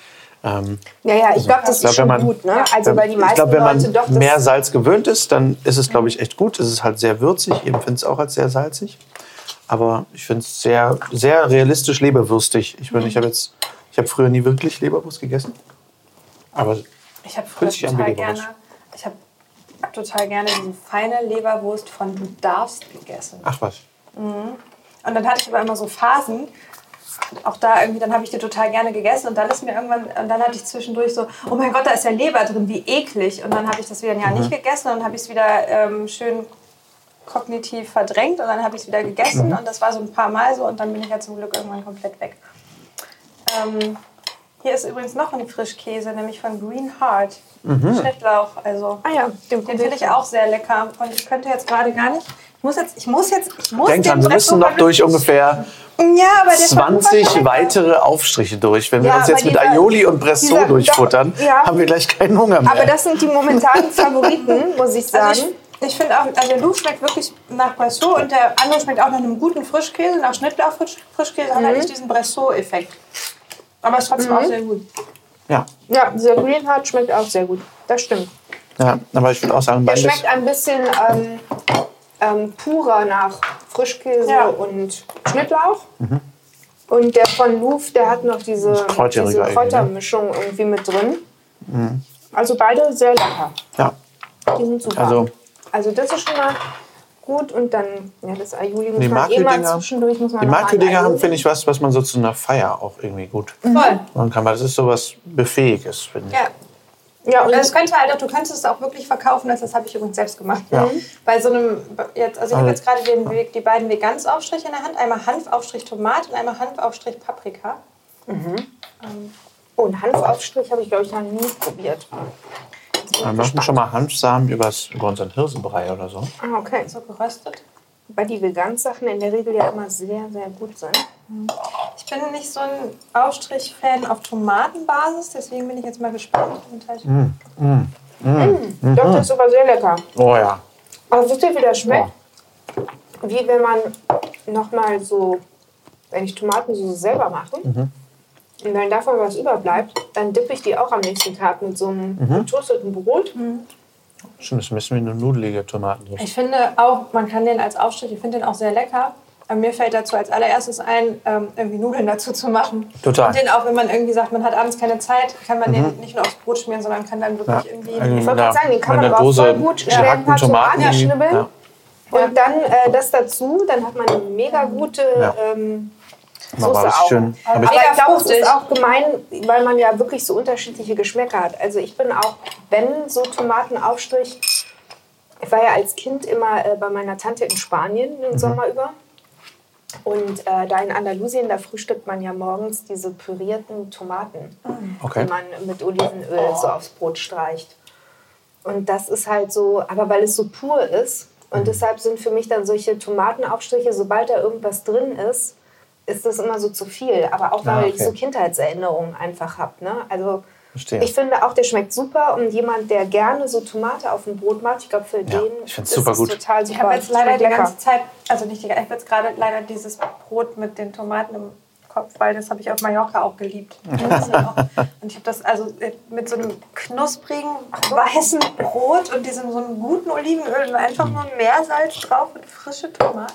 Ähm, Ja, ja, ich glaube, das ich glaub, ist schon man- gut. Ne? Also, weil die ich meisten glaube, wenn man Leute doch das mehr Salz gewöhnt ist, dann ist es, glaube ich, echt gut. Es ist halt sehr würzig. Ich empfinde es auch als sehr salzig. Aber ich finde es sehr, sehr realistisch leberwürstig. Ich, meine, ich habe jetzt, ich habe früher nie wirklich Leberwurst gegessen. Aber Ich habe früher total Leberwurst. gerne, ich habe total gerne diese feine Leberwurst von Du darfst gegessen. ach was. Und dann hatte ich aber immer so Phasen, auch da irgendwie, dann habe ich die total gerne gegessen und dann ist mir irgendwann, und dann hatte ich zwischendurch so, oh mein Gott, da ist ja Leber drin, wie eklig. Und dann habe ich das wieder ein Jahr nicht gegessen und dann habe ich es wieder ähm, schön kognitiv verdrängt und dann habe ich es wieder gegessen und das war so ein paar Mal so und dann bin ich ja zum Glück irgendwann komplett weg. Ähm, hier ist übrigens noch ein Frischkäse, nämlich von Green Heart. Schnittlauch, also Ah ja, den den finde ich auch sehr lecker. Und ich könnte jetzt gerade gar nicht. Ich muss jetzt, ich muss jetzt, ich muss Denk den dran, wir müssen Bresso noch durch ungefähr Ja, aber der ist 20 super lecker. weitere Aufstriche durch. Wenn wir Ja, uns jetzt mit Aioli und Bressot dieser- durchfuttern, ja. haben wir gleich keinen Hunger mehr. Aber das sind die momentanen Favoriten, muss ich sagen. Also Ich finde auch, also der Louvre schmeckt wirklich nach Bressot und der andere schmeckt auch nach einem guten Frischkäse. Nach Schnittlauch Frischkäse hat halt nicht diesen Bressot-Effekt. Aber es ist trotzdem auch sehr gut. Ja. Ja, dieser Green Heart schmeckt auch sehr gut. Das stimmt. ja, aber ich würde auch sagen, Der beides. schmeckt ein bisschen ähm, ähm, purer nach Frischkäse Ja. und Schnittlauch. Und der von Louvre, der hat noch diese, diese irgendwie, ne? Kräutermischung irgendwie mit drin. Also beide sehr lecker. Ja, Die sind super. Also- Also, das ist schon mal gut. Und dann, ja, das Aioli muss Die man eh mal zwischendurch. Muss man die Makü-Dinger haben, finde ich, was, was man so zu einer Feier auch irgendwie gut Voll. machen kann, weil das ist sowas Buffetiges, finde ich. Ja. Ja, und es könnte halt auch, du könntest es auch wirklich verkaufen, das, das habe ich übrigens selbst gemacht. Ja. Bei so einem, jetzt, also ich habe jetzt gerade den, die beiden Vegansaufstriche in der Hand. Einmal Hanfaufstrich Tomate und einmal Hanfaufstrich Paprika. oh, einen Hanfaufstrich habe ich, glaube ich, noch nie probiert. Wir machen schon mal Hanfsamen übers, über unseren Hirsenbrei oder so. Ah, okay. So geröstet. Weil die Vegan-Sachen in der Regel ja immer sehr, sehr gut sind. Ich bin nicht so ein Aufstrich-Fan auf Tomatenbasis, deswegen bin ich jetzt mal gespannt. Und halt Doch, das ist aber sehr lecker. Oh ja. Aber wisst ihr, wie das schmeckt? Wie wenn man nochmal so, wenn ich Tomatensauce selber mache und wenn davon was überbleibt, dann dippe ich die auch am nächsten Tag mit so einem getoasteten Brot. Schon ist ein bisschen wie eine nudelige Tomatensauce. Ich finde auch, man kann den als Aufstrich, ich finde den auch sehr lecker. Aber mir fällt dazu als allererstes ein, ähm, irgendwie Nudeln dazu zu machen. Total. Und den auch, wenn man irgendwie sagt, man hat abends keine Zeit, kann man den nicht nur aufs Brot schmieren, sondern kann dann wirklich Ja. irgendwie. Irgendwie Ich wollte gerade sagen, den kann man aber auch voll gut ein gehackten paar Tomaten schnibbeln. Ja. Und dann äh, das dazu, dann hat man eine mega gute Ja. ähm, Soße was auch. schön. Aber Aber ich, ich glaube, es ist auch gemein, weil man ja wirklich so unterschiedliche Geschmäcker hat. Also ich bin auch, wenn so Tomatenaufstrich, ich war ja als Kind immer äh, bei meiner Tante in Spanien den Sommer über. Und äh, da in Andalusien, da frühstückt man ja morgens diese pürierten Tomaten, Okay. die man mit Olivenöl so aufs Brot streicht. Und das ist halt so, aber weil es so pur ist und deshalb sind für mich dann solche Tomatenaufstriche, sobald da irgendwas drin ist, ist das immer so zu viel. Aber auch Ah, weil okay. ich so Kindheitserinnerungen einfach habe. Ne? Also Verstehe. ich finde auch, der schmeckt super und jemand, der gerne so Tomate auf dem Brot macht, ich glaube für den ich ist super es gut. total super. Ich habe jetzt leider die ganze Zeit, also nicht die, ich habe jetzt gerade leider dieses Brot mit den Tomaten im Kopf, weil das habe ich auf Mallorca auch geliebt. Und ich habe das also mit so einem knusprigen weißen Brot und diesem so einem guten Olivenöl und einfach nur Meersalz drauf und frische Tomaten.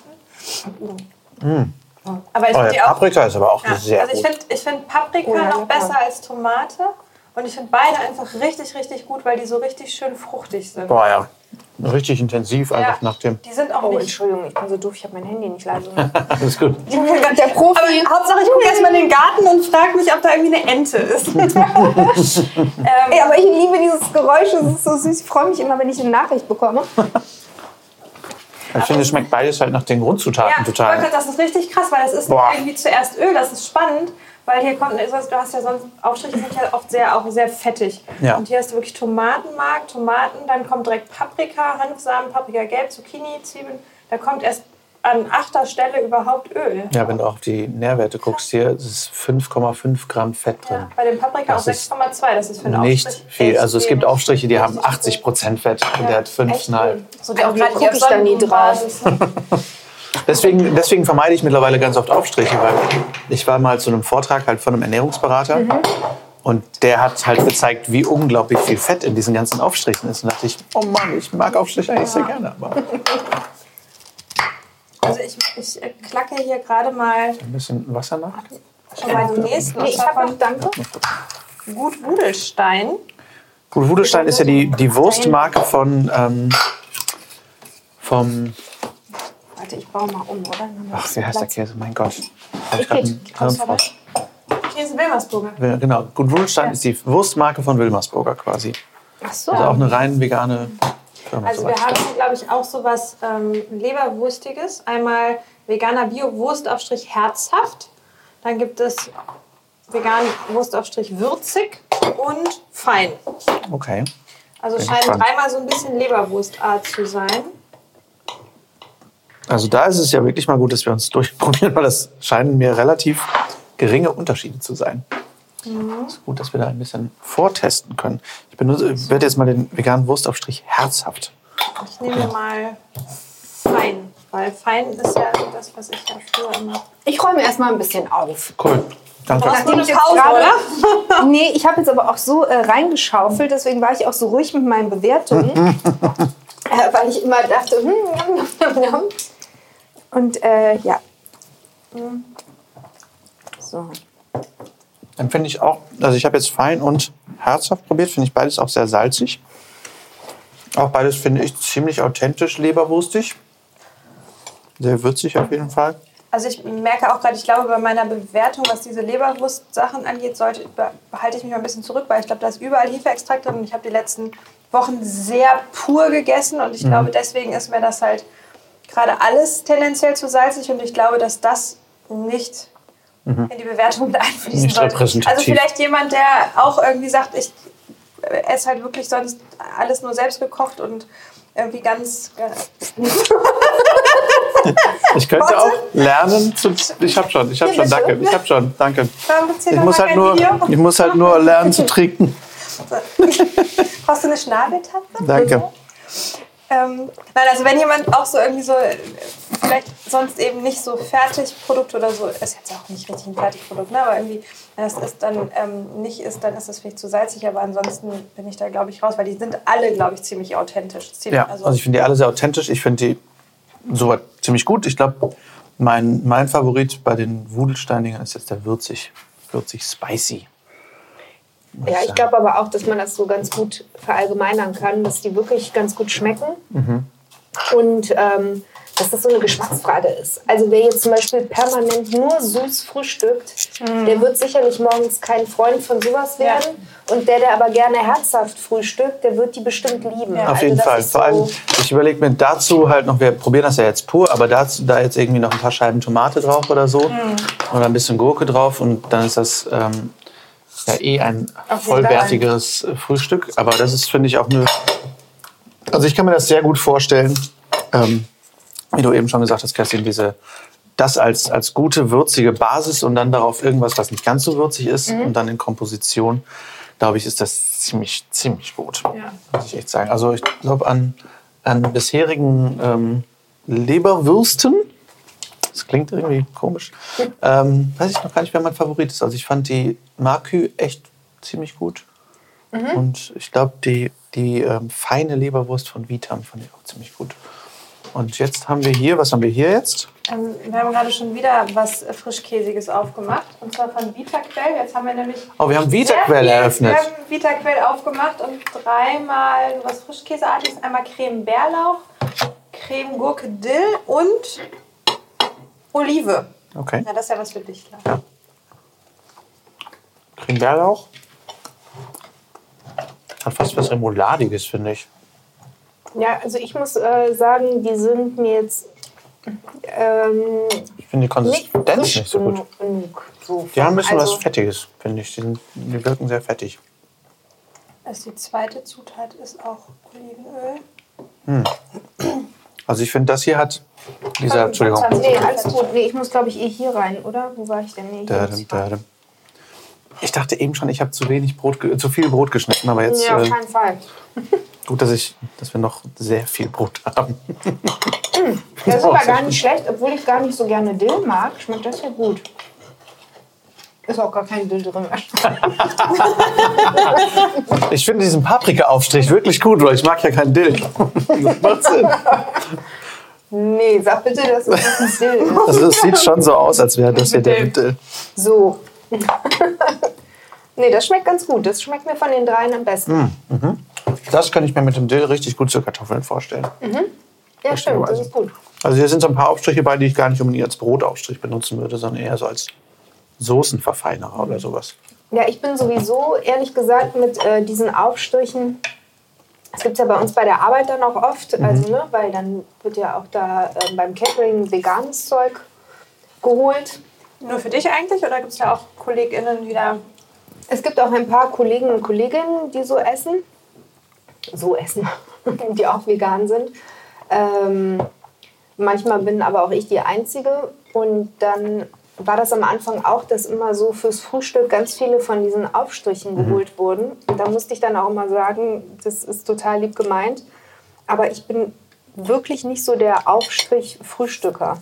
Aber ich oh, finde ja, die auch Paprika ist aber auch ja, sehr also ich finde ich find Paprika Oh ja, noch besser als Tomate. Und ich finde beide einfach richtig, richtig gut, weil die so richtig schön fruchtig sind. Boah, ja. Richtig intensiv einfach nach dem. Die sind auch Oh, nicht. Entschuldigung, ich bin so doof, ich habe mein Handy nicht leise gemacht. Alles gut. Der Profi. Aber Hauptsache, ich gucke erstmal in den Garten und frage mich, ob da irgendwie eine Ente ist. Ey, aber ich liebe dieses Geräusch, es ist so süß. Ich freue mich immer, wenn ich eine Nachricht bekomme. Ich finde, es schmeckt beides halt nach den Grundzutaten Ja, total. Volker, das ist richtig krass, weil das ist Boah. irgendwie zuerst Öl, das ist spannend, weil hier kommt, also du hast ja sonst, Aufstriche sind ja oft sehr, auch sehr fettig. Ja. Und hier hast du wirklich Tomatenmark, Tomaten, dann kommt direkt Paprika, Hanfsamen, Paprika gelb, Zucchini, Zwiebeln. Da kommt erst an achter Stelle überhaupt Öl. Ja, wenn du auf die Nährwerte guckst, hier ist es 5,5 Gramm Fett drin. Ja, bei dem Paprika auch Das ist 6,2. Das ist für einen Nicht Aufstrich viel. Also es gibt. Aufstriche, die haben Richtig 80 Prozent Fett und der hat echt 5,5. viel. So, die auch Eigentlich gerade guck auf ich da nie drauf. Deswegen, deswegen vermeide ich mittlerweile ganz oft Aufstriche, weil ich war mal zu einem Vortrag halt von einem Ernährungsberater Mhm. und der hat halt gezeigt, wie unglaublich viel Fett in diesen ganzen Aufstrichen ist. Und da dachte ich, oh Mann, ich mag Aufstriche eigentlich sehr gerne, aber Also ich, ich klacke hier gerade mal bisschen Wasser nach. schon mal die nächsten. Nee, Und ich habe noch Danke. Gut Budelstein. Gut, Wudelstein ist ja die, die Wurstmarke von ähm, vom, Warte, ich baue mal um, oder? Ach, ein wie heißt der Käse? Mein Gott. Ich gerade einen Hirnfrost. Käse Wilmersburger. Ja, Genau, Gut Wudelstein ist die Wurstmarke von Wilmersburger quasi. Ach so. Also auch eine rein vegane. Also wir haben hier, glaube ich, auch so was ähm, Leberwurstiges. Einmal veganer Bio-Wurstaufstrich herzhaft. Dann gibt es veganen Wurstaufstrich würzig und fein. Okay. Also Bin scheint gespannt. dreimal so ein bisschen Leberwurstart zu sein. Also da ist es ja wirklich mal gut, dass wir uns durchprobieren, weil das scheinen mir relativ geringe Unterschiede zu sein. Mhm. Es ist gut, dass wir da ein bisschen vortesten können. Ich benutze, werde jetzt mal den veganen Wurstaufstrich herzhaft Ich nehme mal fein, weil fein ist ja das, was ich ja früher immer. Ich räume erstmal ein bisschen auf. Cool. Danke. Nachdem eine ich jetzt Pause, gerade- nee, ich habe jetzt aber auch so äh, reingeschaufelt, deswegen war ich auch so ruhig mit meinen Bewertungen. äh, weil ich immer dachte, hm, njam, njam, njam. Und äh, ja. Hm. So. Dann finde ich auch, also ich habe jetzt fein und herzhaft probiert, finde ich beides auch sehr salzig. Auch beides finde ich ziemlich authentisch leberwurstig. Sehr würzig auf jeden Fall. Also ich merke auch gerade, ich glaube, bei meiner Bewertung, was diese Leberwurst-Sachen angeht, sollte, be- behalte ich mich mal ein bisschen zurück, weil ich glaube, da ist überall Hefeextrakt drin und ich habe die letzten Wochen sehr pur gegessen und ich glaube, deswegen ist mir das halt gerade alles tendenziell zu salzig und ich glaube, dass das nicht in die Bewertung mit einfließen Nicht sollte. Also vielleicht jemand, der auch irgendwie sagt, ich esse halt wirklich sonst alles nur selbst gekocht und irgendwie ganz... Ich könnte auch lernen zu. Ich habe schon, ich habe schon, danke. Ich habe schon, danke. Ich muss halt nur, ich muss halt nur lernen zu trinken. Brauchst du eine Schnabeltasse? Danke. Ähm, nein, also wenn jemand auch so irgendwie so, vielleicht sonst eben nicht so Fertigprodukt oder so, ist jetzt auch nicht richtig ein Fertigprodukt, ne? aber irgendwie, wenn das ist dann ähm, nicht ist, dann ist das vielleicht zu salzig, aber ansonsten bin ich da, glaube ich, raus, weil die sind alle, glaube ich, ziemlich authentisch. Ziemlich, Ja, also ich finde die alle sehr authentisch. Ich finde die soweit ziemlich gut. Ich glaube, mein, mein Favorit bei den Wudelsteindingern ist jetzt der würzig, würzig spicy. Ja, ich glaube aber auch, dass man das so ganz gut verallgemeinern kann, dass die wirklich ganz gut schmecken. Und ähm, dass das so eine Geschmacksfrage ist. Also wer jetzt zum Beispiel permanent nur süß frühstückt, der wird sicherlich morgens kein Freund von sowas Ja. werden. Und der, der aber gerne herzhaft frühstückt, der wird die bestimmt lieben. Ja. Auf Also jeden Fall. Vor allem, so- ich überlege mir dazu halt noch, wir probieren das ja jetzt pur, aber dazu da jetzt irgendwie noch ein paar Scheiben Tomate drauf oder so Mhm. oder ein bisschen Gurke drauf und dann ist das ähm, ja eh ein vollwertiges Frühstück. Aber das ist, finde ich, auch eine. Also ich kann mir das sehr gut vorstellen, ähm, wie du eben schon gesagt hast, Kerstin, diese das als, als gute, würzige Basis und dann darauf irgendwas, was nicht ganz so würzig ist Mhm. und dann in Komposition, glaube ich, ist das ziemlich, ziemlich gut. Ja. Muss ich echt sagen. Also ich glaube an, an bisherigen ähm, Leberwürsten, das klingt irgendwie komisch, ähm, weiß ich noch gar nicht, wer mein Favorit ist. Also ich fand die Markü echt ziemlich gut. Und ich glaube, die, die ähm, feine Leberwurst von Vitam fand ich auch ziemlich gut. Und jetzt haben wir hier, was haben wir hier jetzt? Ähm, wir haben gerade schon wieder was Frischkäsiges aufgemacht, und zwar von VitaQuell. Jetzt haben wir nämlich Oh, wir haben VitaQuell eröffnet. Wir haben VitaQuell aufgemacht und dreimal was Frischkäseartiges. Einmal Creme Bärlauch, Creme Gurke Dill und Olive. Okay. Ja, das ist ja was für dich. Klar. Creme Bärlauch. Hat fast was Remouladiges, finde ich. Ja, also ich muss äh, sagen, die sind mir jetzt ähm, Ich finde die nicht Konsistenz frisch nicht so gut. genug. so Die haben ein bisschen also, was Fettiges, finde ich. Die, sind, die wirken sehr fettig. Also die zweite Zutat ist auch Olivenöl. Also ich finde, das hier hat dieser, Entschuldigung. 20. Nee, alles gut. Nee, ich muss, glaube ich, eh hier rein, oder? Wo war ich denn? Nee, Da, da, da. Ich dachte eben schon, ich habe zu wenig Brot, zu viel Brot geschnitten, aber jetzt Ja, auf äh, keinen Fall. gut, dass ich, dass wir noch sehr viel Brot haben. Das ist aber gar nicht schlecht, obwohl ich gar nicht so gerne Dill mag, schmeckt das ja gut. Ist auch gar kein Dill drin. Ich finde diesen Paprika-Aufstrich wirklich gut, weil ich mag ja keinen Dill. Das macht Sinn. Nee, sag bitte, dass es ein Dill ist. Also es sieht schon so aus, als wäre das hier der Dill. So. nee, das schmeckt ganz gut. Das schmeckt mir von den dreien am besten. Das kann ich mir mit dem Dill richtig gut zu Kartoffeln vorstellen. Ja, stimmt, das ist gut. Also hier sind so ein paar Aufstriche bei, die ich gar nicht unbedingt als Brotaufstrich benutzen würde, sondern eher so als Soßenverfeinerer oder sowas. Ja, ich bin sowieso, ehrlich gesagt, mit äh, diesen Aufstrichen, das gibt es ja bei uns bei der Arbeit dann auch oft, also, ne, weil dann wird ja auch da äh, beim Catering veganes Zeug geholt. Nur für dich eigentlich oder gibt es da auch KollegInnen wieder? Es gibt auch ein paar Kollegen und Kolleginnen, die so essen. So essen, die auch vegan sind. Ähm, manchmal bin aber auch ich die Einzige. Und dann war das am Anfang auch, dass immer so fürs Frühstück ganz viele von diesen Aufstrichen geholt wurden. Und da musste ich dann auch immer sagen, das ist total lieb gemeint. aber ich bin wirklich nicht so der Aufstrich-Frühstücker.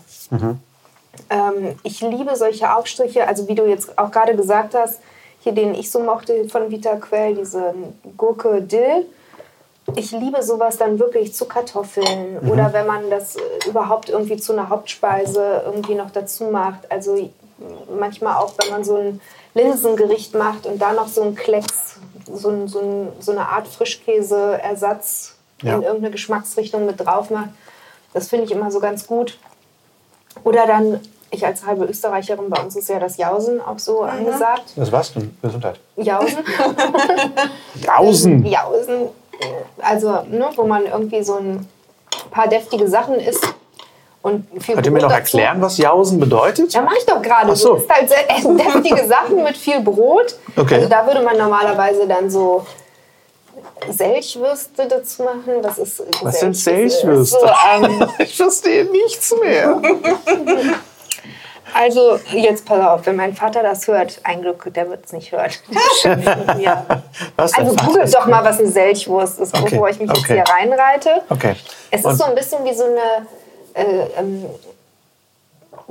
Ähm, ich liebe solche Aufstriche, also wie du jetzt auch gerade gesagt hast, hier den ich so mochte von Vita Quell, diese Gurke Dill. Ich liebe sowas dann wirklich zu Kartoffeln oder wenn man das äh, überhaupt irgendwie zu einer Hauptspeise irgendwie noch dazu macht. Also manchmal auch, wenn man so ein Linsengericht macht und da noch so ein Klecks, so, ein, so, ein, so eine Art Frischkäseersatz Ja. in irgendeine Geschmacksrichtung mit drauf macht. Das finde ich immer so ganz gut. Oder dann, ich als halbe Österreicherin, bei uns ist ja das Jausen auch so angesagt. Das war's denn? Gesundheit. Jausen. Jausen! Jausen. Also, ne, wo man irgendwie so ein paar deftige Sachen isst. Und viel Könnt ihr mir noch dazu. erklären, was Jausen bedeutet? Ja, mache ich doch gerade. So. Du isst halt sehr deftige Sachen mit viel Brot. Okay. Also da würde man normalerweise dann so Selchwürste dazu machen. Was ist Was sind Selch? Selchwürste? Das ist So, ähm, Ich verstehe nichts mehr. also jetzt pass auf, wenn mein Vater das hört, ein Glück, der wird es nicht hören. Mir. Was Also googelt doch mal, was eine Selchwurst ist, Okay, bevor ich mich okay. jetzt hier reinreite. Okay. Es Und- ist so ein bisschen wie so eine äh, ähm,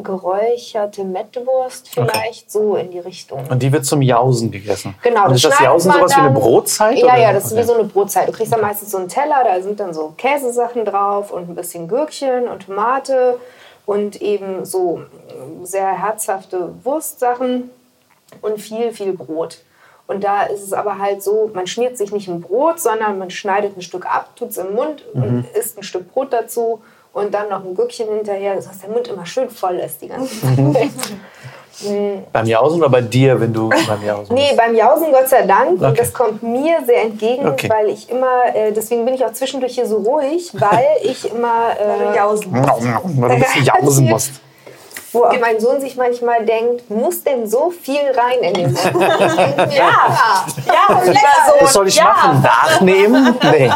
geräucherte Mettwurst vielleicht, so in die Richtung. Und die wird zum Jausen gegessen. Genau, Und ist das Jausen sowas wie eine dann- Brotzeit? Ja, oder? ja, das ist Okay. wie so eine Brotzeit. Du kriegst dann meistens so einen Teller, da sind dann so Käsesachen drauf und ein bisschen Gürkchen und Tomate und eben so sehr herzhafte Wurstsachen und viel, viel Brot. Und da ist es aber halt so, man schmiert sich nicht ein Brot, sondern man schneidet ein Stück ab, tut es im Mund Mhm. und isst ein Stück Brot dazu und dann noch ein Gürkchen hinterher, dass der Mund immer schön voll ist die ganze Mhm. Beim Jausen oder bei dir, wenn du beim Jausen Nee, bist? beim Jausen Gott sei Dank. Okay. Und das kommt mir sehr entgegen, Okay. weil ich immer, äh, deswegen bin ich auch zwischendurch hier so ruhig, weil ich immer, äh, Jausen. Weil du ein bisschen jausen musst. wo auch mein Sohn sich manchmal denkt, muss denn so viel rein in den Mund? ja, Ja, lieber so. Was soll ich ja. machen? Nachnehmen? Nee.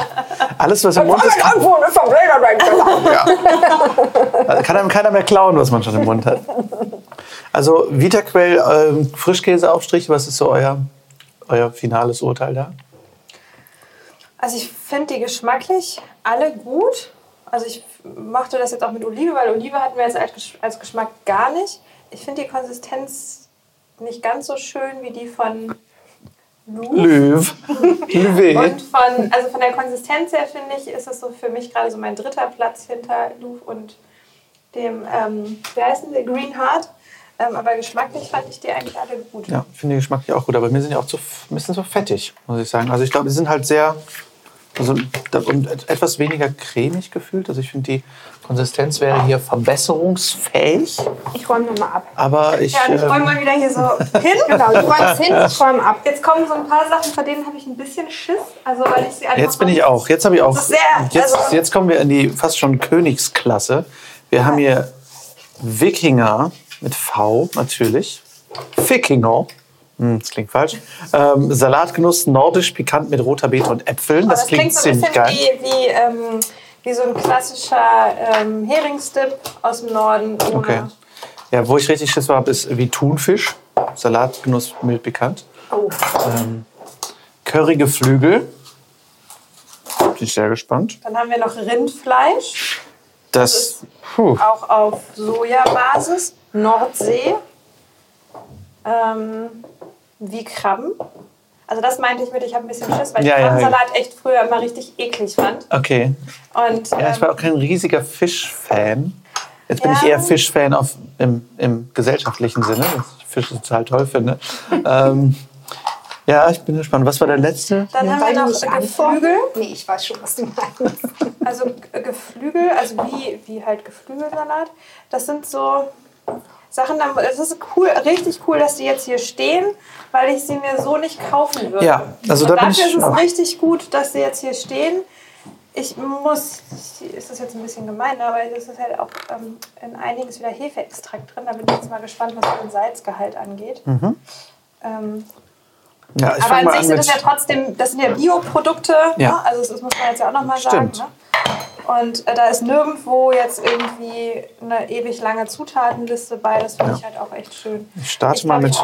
Alles, was im Mund ist, kann, eine Verbrennung also kann einem keiner mehr klauen, was man schon im Mund hat. Also Vitaquell, ähm, Frischkäseaufstrich, was ist so euer, euer finales Urteil da? Also ich finde die geschmacklich alle gut. Also ich mochte das jetzt auch mit Olive, weil Olive hatten wir jetzt als, Gesch- als Geschmack gar nicht. Ich finde die Konsistenz nicht ganz so schön wie die von. Löw. Löwe. Und von, also von der Konsistenz her finde ich, ist es so für mich gerade so mein dritter Platz hinter Louvre und dem, ähm, wie heißen die, Green Heart. Ähm, aber geschmacklich fand ich die eigentlich alle gut. Ja, finde die geschmacklich auch gut, aber mir sind die auch zu, ein bisschen so fettig, muss ich sagen. Also ich glaube, die sind halt sehr, also und et- etwas weniger cremig gefühlt. Also ich finde, die Konsistenz wäre hier verbesserungsfähig, Ich räume nochmal ab. aber ich... Ja, ich ähm, räume mal wieder hier so hin. Genau, du räumst hin, ich räume ab. Jetzt kommen so ein paar Sachen, vor denen habe ich ein bisschen Schiss. Also weil ich sie einfach Jetzt bin ich auch. Jetzt habe ich auch. Sehr- jetzt, also- jetzt kommen wir in die fast schon Königsklasse. Wir haben hier Wikinger mit V natürlich. Wikinger. Hm, das klingt falsch. Ähm, Salatgenuss nordisch pikant mit roter Beete und Äpfeln. Aber Das, klingt, so ein ziemlich bisschen geil. wie, wie, ähm, wie so ein klassischer ähm, Heringsdip aus dem Norden. Okay. Ja, wo ich richtig Schiss war, ist wie Thunfisch. Salatgenuss mild pikant. Oh, Currygeflügel. Bin ich sehr gespannt. Dann haben wir noch Rindfleisch, Das. Puh. auch auf Sojabasis, Nordsee, ähm, wie Krabben. Also das meinte ich mit, ich habe ein bisschen Schiss, weil Ja, ich ja, Krabbensalat echt früher immer richtig eklig fand. Okay. Und Ja, ich ähm, war auch kein riesiger Fischfan. Jetzt bin Ja. ich eher Fischfan auf, im, im gesellschaftlichen Sinne, dass ich Fische total toll finde. ähm, ja, ich bin gespannt. Was war der letzte? dann haben Weil wir noch? Geflügel. Nee, ich weiß schon, was du meinst. Also G- Geflügel, also wie, wie halt Geflügelsalat. Das sind so Sachen, es ist cool, richtig cool, dass die jetzt hier stehen, weil ich sie mir so nicht kaufen würde. Ja, also Und da bin dafür ich ist es auch- richtig gut, dass sie jetzt hier stehen. Ich muss, ist das jetzt ein bisschen gemein, aber es ist halt auch ähm, in einigen ist wieder Hefeextrakt drin. Da bin ich jetzt mal gespannt, was den Salzgehalt angeht. Mhm. Ähm, Ja, aber an sich sind das ja trotzdem, das sind ja Bioprodukte, Ja. ne? also das muss man jetzt ja auch nochmal sagen. Ne? Und äh, da ist nirgendwo jetzt irgendwie eine ewig lange Zutatenliste bei, das finde ich halt auch echt schön. Ich starte Ich mal mit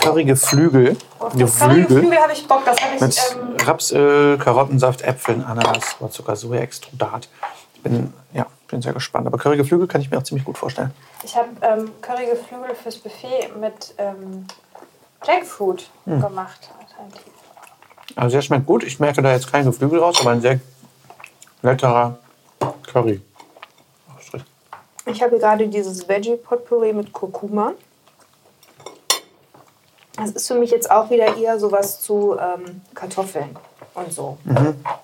Curry-Geflügel. Auf das Currygeflügel habe ich Bock. Das habe ich. Mit Ähm, Rapsöl, Karottensaft, Äpfeln, Ananas, Rohrzucker, Sojaextrudat. Ich bin, ja, bin sehr gespannt. Aber Currygeflügel kann ich mir auch ziemlich gut vorstellen. ich habe ähm, Currygeflügel fürs Buffet mit ähm, Jackfruit Hm. gemacht. Also der schmeckt gut. Ich merke da jetzt kein Geflügel raus, aber ein sehr leckerer Curry. Ich habe gerade dieses Veggie Potpourri mit Kurkuma. Das ist für mich jetzt auch wieder eher sowas zu ähm, Kartoffeln und so.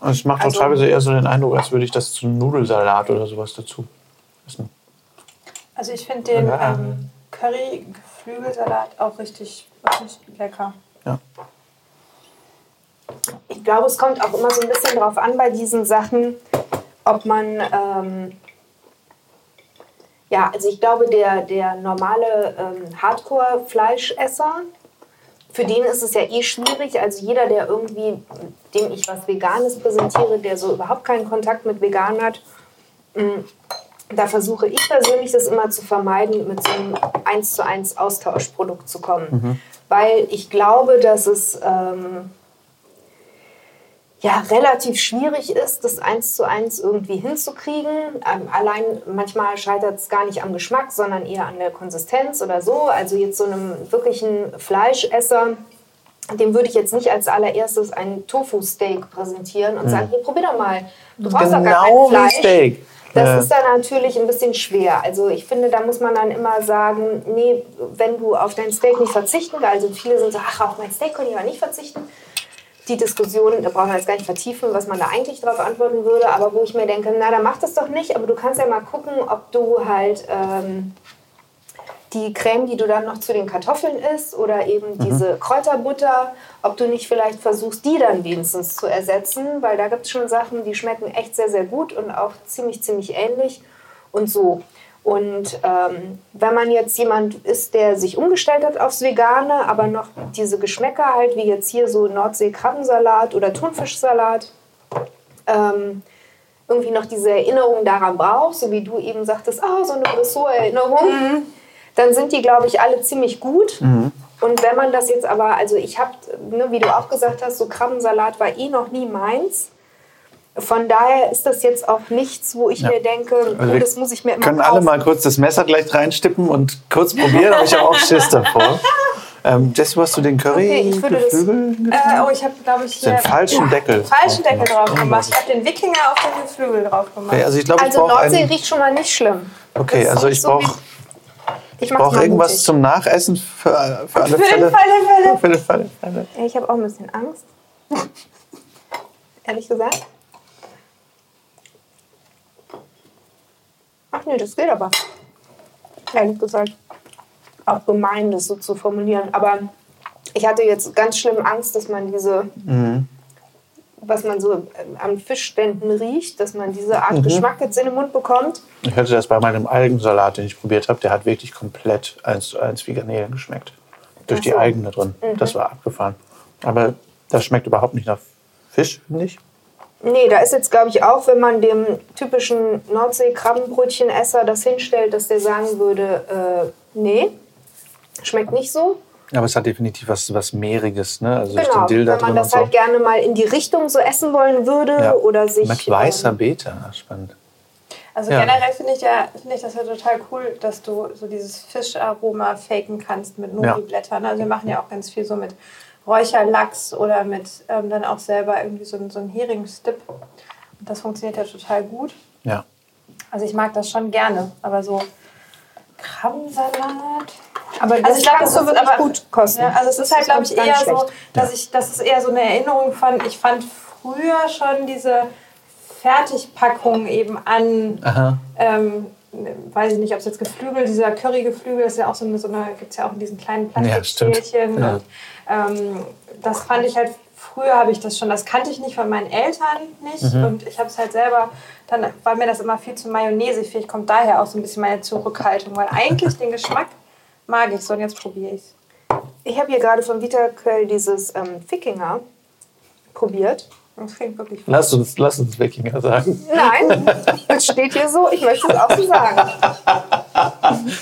Also es macht auch Also- teilweise eher so den Eindruck, als würde ich das zu Nudelsalat oder sowas dazu essen. Also ich finde den ähm, Curry-Geflügelsalat auch richtig, richtig lecker. Ja. Ich glaube, es kommt auch immer so ein bisschen drauf an bei diesen Sachen, ob man, ähm, ja, also ich glaube, der, der normale ähm, Hardcore-Fleischesser, für den ist es ja eh schwierig. Also jeder, der irgendwie, dem ich was Veganes präsentiere, der so überhaupt keinen Kontakt mit Vegan hat, mh, da versuche ich persönlich das immer zu vermeiden, mit so einem 1 zu 1 Austauschprodukt zu kommen. Weil ich glaube, dass es ähm, ja, relativ schwierig ist, das eins zu eins irgendwie hinzukriegen. Ähm, allein manchmal scheitert es gar nicht am Geschmack, sondern eher an der Konsistenz oder so. Also jetzt so einem wirklichen Fleischesser, dem würde ich jetzt nicht als allererstes ein Tofu-Steak präsentieren und sagen, hier, probier doch mal. Du brauchst doch gar kein Genau wie Fleisch. Steak. Das ist dann natürlich ein bisschen schwer. Also ich finde, da muss man dann immer sagen, nee, wenn du auf dein Steak nicht verzichten willst, also viele sind so, ach, auf mein Steak kann ich aber nicht verzichten. Die Diskussion, da brauchen wir jetzt gar nicht vertiefen, was man da eigentlich darauf antworten würde, aber wo ich mir denke, na, dann mach das doch nicht, aber du kannst ja mal gucken, ob du halt ähm, die Creme, die du dann noch zu den Kartoffeln isst oder eben diese Kräuterbutter, ob du nicht vielleicht versuchst, die dann wenigstens zu ersetzen, weil da gibt es schon Sachen, die schmecken echt sehr, sehr gut und auch ziemlich, ziemlich ähnlich und so. Und ähm, wenn man jetzt jemand ist, der sich umgestellt hat aufs Vegane, aber noch diese Geschmäcker halt, wie jetzt hier so Nordsee-Krabbensalat oder Thunfischsalat, ähm, irgendwie noch diese Erinnerung daran brauchst, so wie du eben sagtest, ah, so eine Bressot-Erinnerung, dann sind die, glaube ich, alle ziemlich gut. Und wenn man das jetzt aber, also ich habe, ne, wie du auch gesagt hast, so Krabbensalat war eh noch nie meins. Von daher ist das jetzt auch nichts, wo ich mir denke, Also oh, das muss ich mir immer können alle kaufen. mal kurz das Messer gleich reinstippen und kurz probieren, aber ich habe auch Schiss davor. Ähm, Jess, wo hast du den Okay, ich würde das- Curry-Geflügel getan? Äh, oh, ich habe, glaube ich, Den hier falschen Deckel. falschen Deckel drauf gemacht. Ich habe den Wikinger auf den Geflügel drauf gemacht. Okay, also ich glaube, ich Also Nordsee riecht schon mal nicht schlimm. Okay, Das also ich so brauche Ich brauch mach's mal irgendwas mutig. zum Nachessen für, für alle Für den Fälle. Fall der Fälle. Für den Fälle. Ich habe auch ein bisschen Angst. Ehrlich gesagt. Ach nee, das geht aber. Ehrlich gesagt. Auch gemein, das so zu formulieren. Aber ich hatte jetzt ganz schlimm Angst, dass man diese, was man so ähm, an Fischständen riecht, dass man diese Art Geschmack jetzt in den Mund bekommt. Ich hatte das bei meinem Algensalat, den ich probiert habe. Der hat wirklich komplett eins zu eins wie Garnelen geschmeckt. Durch Ach die so. Algen da drin. Das war abgefahren. Aber das schmeckt überhaupt nicht nach Fisch, finde ich. Nee, da ist jetzt, glaube ich, auch, wenn man dem typischen Nordsee-Krabbenbrötchenesser das hinstellt, dass der sagen würde, äh, nee, schmeckt nicht so. Aber es hat definitiv was, was Mehriges, ne? Also Genau, den Dill da wenn man drin das und so. halt gerne mal in die Richtung so essen wollen würde Ja. oder sich... Mit weißer ähm, Beete, Ah, spannend. Also Ja. generell finde ich, ja, finde ich das ja total cool, dass du so dieses Fischaroma faken kannst mit Nori-Blättern. Also wir machen ja auch ganz viel so mit Räucherlachs oder mit ähm, dann auch selber irgendwie so, ein- so ein Heringsdip. Und das funktioniert ja total gut. Ja. Also ich mag das schon gerne, aber so Krabbensalat. Aber Also das ich glaube, das wird wirklich aber gut kosten. Ja, also es ist halt, glaube ich, eher nicht so, schlecht. dass ich, das ist eher so eine Erinnerung von, ich fand früher schon diese Fertigpackung eben an, ähm, weiß ich nicht, ob es jetzt Geflügel, dieser Curry-Geflügel ist ja auch so eine, so eine gibt es ja auch in diesen kleinen. Plastikstählchen. Ja. und, ähm, das fand ich halt, früher habe ich das schon, das kannte ich nicht von meinen Eltern nicht. Mhm. Und ich habe es halt selber, dann war mir das immer viel zu mayonnaisig. Vielleicht kommt daher auch so ein bisschen meine Zurückhaltung, weil eigentlich den Geschmack mag ich so und jetzt probiere ich. Ich habe hier gerade von Vita Quell dieses ähm, Wikinger probiert. Das klingt wirklich Lass uns, lass uns Wikinger sagen. Nein, es steht hier so, ich möchte es auch so sagen.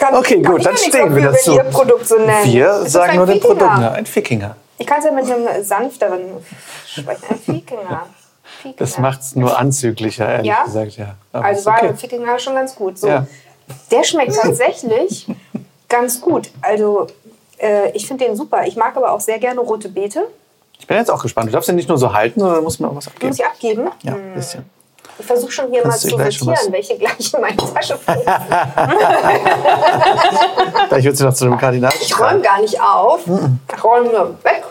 Kann- Okay, kann gut, dann stehen wir dazu. Ihr Produkt so nennt. Wir Es sagen nur den. Produkt. Ja, ein Wikinger. Ich kann es ja mit einem sanfteren sprechen. Ein Wikinger. Wikinger. Das macht es nur anzüglicher, ehrlich Ja? gesagt, ja. Aber Also war okay. okay. Wikinger schon ganz gut. So. Ja. Der schmeckt tatsächlich ganz gut. Also äh, ich finde den super. Ich mag aber auch sehr gerne rote Beete. Ich bin jetzt auch gespannt. Du darfst den nicht nur so halten, sondern musst mir auch was abgeben. Muss ich abgeben? Ja, ein bisschen. Ich versuche schon hier Kannst mal zu sortieren, welche gleich in meine Tasche fallen. Vielleicht wird sie noch zu einem Kardinal. Ich räume gar nicht auf. Ich räume nur weg.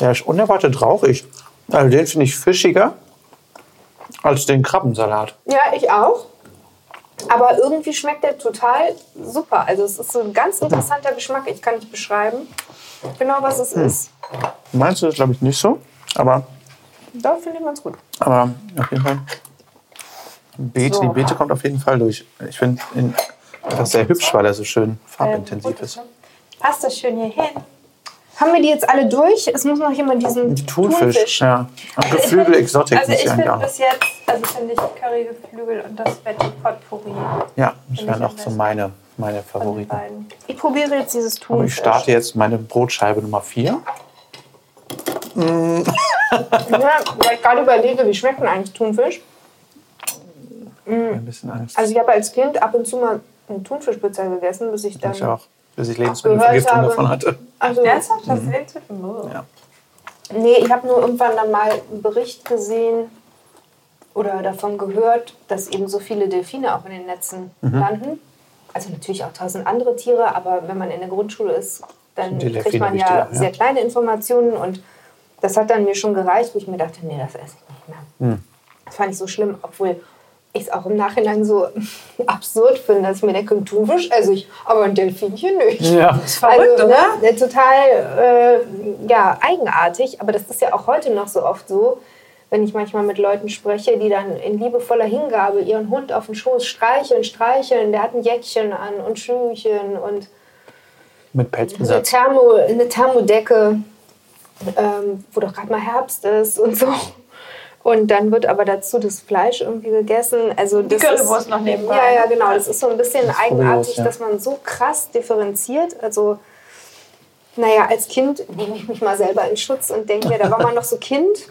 Der ist unerwartet rauchig. Also den finde ich fischiger als den Krabbensalat. Ja, ich auch. Aber irgendwie schmeckt der total super. Also es ist so ein ganz interessanter Geschmack. Ich kann nicht beschreiben, genau was es ist. Meinst du das, glaube ich, nicht so? Aber, Da finde ich ganz gut. aber auf jeden Fall. Beete, So. Die Beete kommt auf jeden Fall durch. Ich finde ihn einfach sehr hübsch, weil er so schön farbintensiv ist. Passt das schön hier hin? Haben wir die jetzt alle durch? Es muss noch jemand diesen Die Thunfisch, ja. Und Geflügel Also muss ich ich finde bis jetzt, also finde ich Currygeflügel und das Veggie Potpourri Ja, das wären auch so meine, meine Favoriten. Ich probiere jetzt dieses Aber Thunfisch. ich starte jetzt meine Brotscheibe Nummer 4. Ja, weil ich gerade überlege, wie schmeckt denn eigentlich Thunfisch? Ein bisschen Angst. Also ich habe als Kind ab und zu mal einen Thunfischpizza gegessen, bis ich dann... ich auch. Bis ich Lebensmittelvergiftung habe. davon hatte. Also, Ernsthaft? Hast du zu viel? Ja. Nee, ich habe nur irgendwann dann mal einen Bericht gesehen oder davon gehört, dass eben so viele Delfine auch in den Netzen Mhm. landen. Also natürlich auch tausend andere Tiere, aber wenn man in der Grundschule ist, dann kriegt man ja, wichtiger, ja. sehr kleine Informationen und das hat dann mir schon gereicht, wo ich mir dachte, nee, das esse ich nicht mehr. Hm. Das fand ich so schlimm, obwohl ich es auch im Nachhinein so absurd finde, dass ich mir denke, ein Thunfisch esse ich, aber ein Delfinchen nicht. Ja. verrückt, also, oder? ne, total äh, ja, eigenartig, aber das ist ja auch heute noch so oft so, wenn ich manchmal mit Leuten spreche, die dann in liebevoller Hingabe ihren Hund auf den Schoß streicheln, streicheln, der hat ein Jäckchen an und Schüchen und Mit eine. Thermo, eine Thermodecke, ähm, wo doch gerade mal Herbst ist und so. Und dann wird aber dazu das Fleisch irgendwie gegessen. Also das Currywurst ist, noch nebenbei. Ja, ja, genau. Das ist so ein bisschen kurios, eigenartig, ja. dass man so krass differenziert. Also, naja, als Kind nehme ich mich mal selber in Schutz und denke mir, da war man noch so Kind.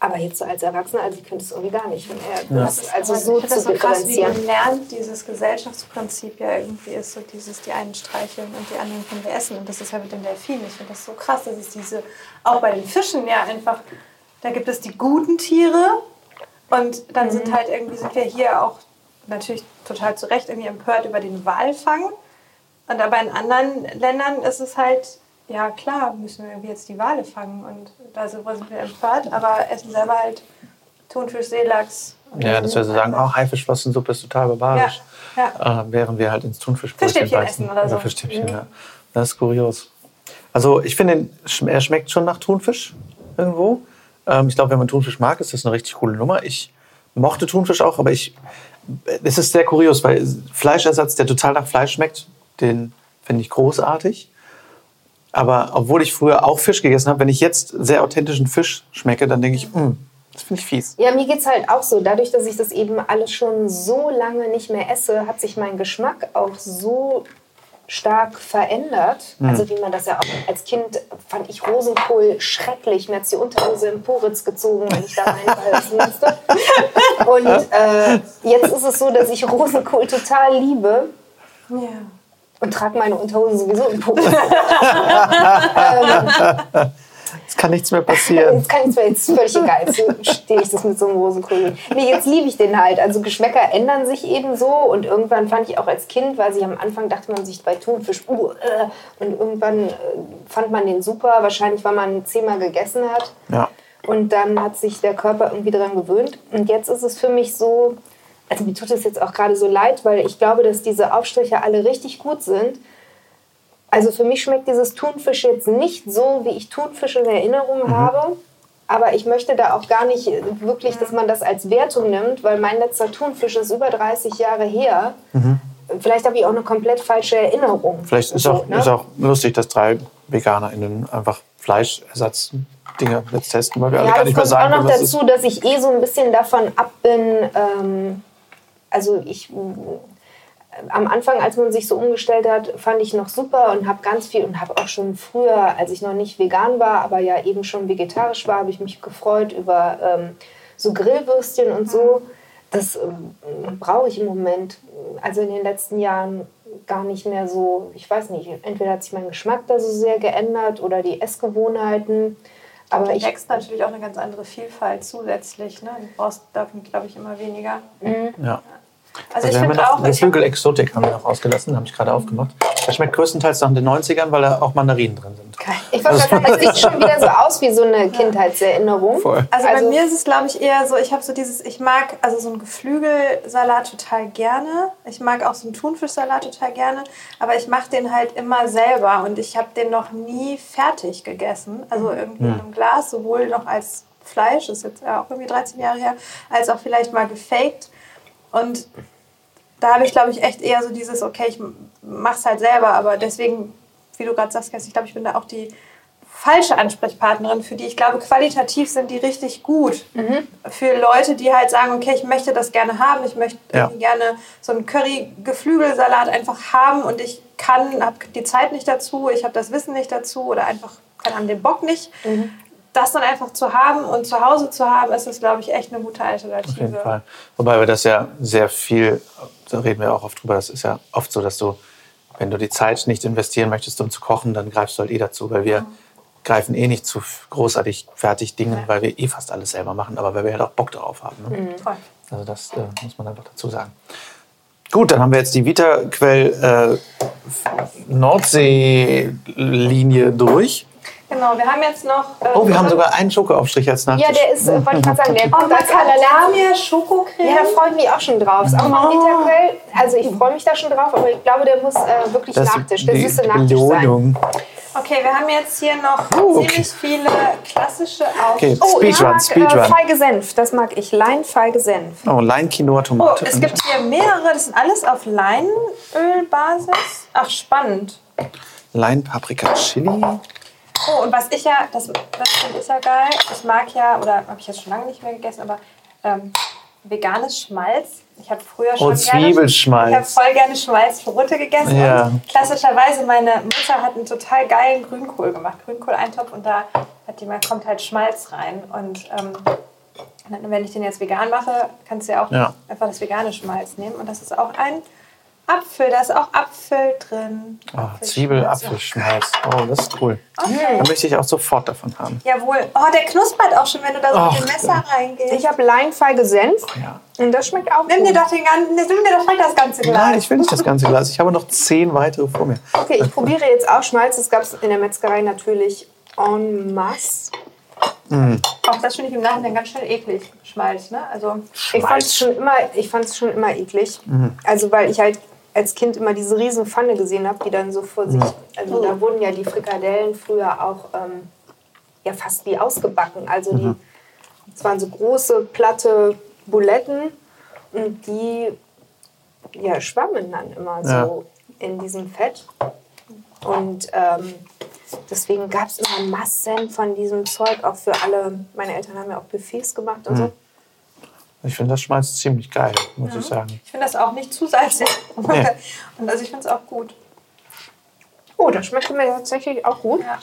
Aber jetzt so als Erwachsener, also ich könnte es irgendwie gar nicht. mehr. Das ist also so ich finde zu das so krass, wie differenzieren. man lernt, dieses Gesellschaftsprinzip ja irgendwie ist, so dieses, die einen streicheln und die anderen können wir essen. Und das ist ja mit den Delfinen. Ich finde das so krass, dass es diese, auch bei den Fischen ja einfach, da gibt es die guten Tiere und dann Mhm. sind halt irgendwie, sind wir hier auch natürlich total zu Recht irgendwie empört über den Walfang. Und aber in anderen Ländern ist es halt, ja klar, müssen wir jetzt die Wale fangen und da sind wir empört, aber essen selber halt Thunfisch, Seelachs. Ja, dass wir so sagen, oh, Haifischflossensuppe ist total barbarisch. Ja, Äh, während wir halt ins Thunfischbrötchen beißen. essen oder so. Fischstäbchen, ja. Das ist kurios. Also ich finde, er schmeckt schon nach Thunfisch irgendwo. Ähm, ich glaube, wenn man Thunfisch mag, ist das eine richtig coole Nummer. Ich mochte Thunfisch auch, aber ich, es ist sehr kurios, weil Fleischersatz, der total nach Fleisch schmeckt, den finde ich großartig. Aber obwohl ich früher auch Fisch gegessen habe, wenn ich jetzt sehr authentischen Fisch schmecke, dann denke ich, "Mm, das finde ich fies. Ja, mir geht es halt auch so. Dadurch, dass ich das eben alles schon so lange nicht mehr esse, hat sich mein Geschmack auch so stark verändert. Also wie man das ja auch als Kind fand ich Rosenkohl schrecklich. Mir hat die Unterhose im Poritz gezogen, wenn ich da reinbeißen musste. Und äh, jetzt ist es so, dass ich Rosenkohl total liebe ja. und trage meine Unterhosen sowieso im Poritz. Es kann nichts mehr passieren. Jetzt kann ich mir jetzt völlig egal. Jetzt stehe ich das mit so einem Rosenkohl. Nee, jetzt liebe ich den halt. Also Geschmäcker ändern sich eben so. Und irgendwann fand ich auch als Kind, weil sie am Anfang dachte man sich bei Thunfisch, uh, äh, und irgendwann äh, fand man den super. Wahrscheinlich, weil man zehnmal gegessen hat. Ja. Und dann hat sich der Körper irgendwie daran gewöhnt. Und jetzt ist es für mich so, also mir tut es jetzt auch gerade so leid, weil ich glaube, dass diese Aufstriche alle richtig gut sind. Also für mich schmeckt dieses Thunfisch jetzt nicht so, wie ich Thunfisch in Erinnerung habe. Aber ich möchte da auch gar nicht wirklich, dass man das als Wertung nimmt, weil mein letzter Thunfisch ist über 30 Jahre her. Vielleicht habe ich auch eine komplett falsche Erinnerung. Vielleicht ist So, auch, ne? ist auch lustig, dass drei VeganerInnen einfach Fleischersatz-Dinge jetzt testen, weil wir alle Ja, gar das nicht mehr kommt auch sagen, noch können, was es dazu, dass ich eh so ein bisschen davon ab bin, ähm, also ich am Anfang, als man sich so umgestellt hat, fand ich noch super und habe ganz viel und habe auch schon früher, als ich noch nicht vegan war, aber ja eben schon vegetarisch war, habe ich mich gefreut über ähm, so Grillwürstchen und so. Das ähm, brauche ich im Moment, also in den letzten Jahren gar nicht mehr so. Ich weiß nicht, entweder hat sich mein Geschmack da so sehr geändert oder die Essgewohnheiten. Aber ich wächst natürlich auch eine ganz andere Vielfalt zusätzlich. Ne? Du brauchst davon, glaube ich, immer weniger. Mhm. Ja. Also, Also ich finde auch, ich Geflügel Exotik haben wir noch ausgelassen, habe ich gerade aufgemacht. Das schmeckt größtenteils nach den 90ern, weil da auch Mandarinen drin sind. Ich wollte gerade sagen, es sieht schon wieder so aus wie so eine Kindheitserinnerung. Voll. Also, bei Also- mir ist es, glaube ich, eher so, ich habe so dieses, ich mag also so einen Geflügelsalat total gerne. Ich mag auch so einen Thunfischsalat total gerne. Aber ich mache den halt immer selber und ich habe den noch nie fertig gegessen. Also irgendwie in einem Glas, sowohl noch als Fleisch, das ist jetzt ja auch irgendwie 13 Jahre her, als auch vielleicht mal gefaked. Und da habe ich, glaube ich, echt eher so dieses, okay, ich mache es halt selber, aber deswegen, wie du gerade sagst, ich glaube, ich bin da auch die falsche Ansprechpartnerin, für die ich glaube, qualitativ sind die richtig gut. Für Leute, die halt sagen, okay, ich möchte das gerne haben, ich möchte Ja. gerne so einen Curry-Geflügelsalat einfach haben und ich kann, habe die Zeit nicht dazu, ich habe das Wissen nicht dazu oder einfach, keine Ahnung, den Bock nicht. Das dann einfach zu haben und zu Hause zu haben, ist das, glaube ich, echt eine gute Alternative. Auf jeden Fall. Wobei wir das ja sehr viel, da reden wir auch oft drüber, das ist ja oft so, dass du, wenn du die Zeit nicht investieren möchtest, um zu kochen, dann greifst du halt eh dazu, weil wir greifen eh nicht zu großartig fertig Dingen, weil wir eh fast alles selber machen, aber weil wir halt auch Bock darauf haben. Ne? Voll. Also das äh, muss man einfach dazu sagen. Gut, dann haben wir jetzt die Vitaquell äh, Nordsee-Linie durch. Genau, wir haben jetzt noch. äh, Oh, wir haben sogar einen Schokoaufstrich als Nachtisch. Ja, der ist, äh, wollte ich gerade sagen, der Oh, kommt als. Macadamia Schokocreme. Ja, da freue ich mich auch schon drauf. Ist auch mal ein Vitaquell. Also ich freue mich da schon drauf, aber ich glaube, der muss äh, wirklich das Nachtisch, der süße Nachtisch sein. Okay, wir haben jetzt hier noch Oh, okay. ziemlich viele klassische Auf Okay, Oh, Speedrun, mag äh, Speedrun. feige Senf. Das mag ich. Lein, feige Senf. Oh, Lein, Quinoa, Oh, Tomate. es gibt hier mehrere, das sind alles auf Leinölbasis. Ach, spannend. Lein, Paprika, Chili. Oh, und was ich ja, das, das finde ich ja geil, ich mag ja, oder habe ich jetzt schon lange nicht mehr gegessen, aber ähm, veganes Schmalz. Ich habe früher schon Oh, gerne, Zwiebelschmalz. ich habe voll gerne Schmalzbrote gegessen. Ja. Klassischerweise, meine Mutter hat einen total geilen Grünkohl gemacht, Grünkohl-Eintopf und da hat die, mal- kommt halt Schmalz rein. Und ähm, wenn ich den jetzt vegan mache, kannst du ja auch Ja. einfach das vegane Schmalz nehmen. Und das ist auch ein Apfel, da ist auch Apfel drin. Oh, Zwiebel, Apfelschmalz. Oh, das ist cool. Da möchte ich auch sofort davon haben. Jawohl. Oh, der knuspert auch schon, wenn du da so mit Ach, dem Messer reingehst. Ich habe Lein, feige Senf. Ja. Und das schmeckt auch Nimm gut. dir doch den ganzen, nimm dir doch das ganze Glas. Nein, ich will nicht das ganze Glas. Ich habe noch zehn weitere vor mir. Okay, ich probiere jetzt auch Schmalz. Das gab es in der Metzgerei natürlich en masse. Auch das finde ich im Nachhinein ganz schön eklig, Schmalz, ne? Also, Ich fand es schon immer, ich schon immer eklig. Also weil ich halt als Kind immer diese riesen Pfanne gesehen habe, die dann so vor sich. Also da wurden ja die Frikadellen früher auch ähm, ja fast wie ausgebacken. Also die, es waren so große platte Buletten und die ja, schwammen dann immer Ja. so in diesem Fett. Und ähm, deswegen gab es immer Massen von diesem Zeug, auch für alle. Meine Eltern haben ja auch Buffets gemacht und so. Ich finde das Schmalz ziemlich geil, muss ich sagen. ich finde das auch nicht zu salzig. Nee. Und also ich finde es auch gut. Oh, das schmeckt mir tatsächlich auch gut. Ja.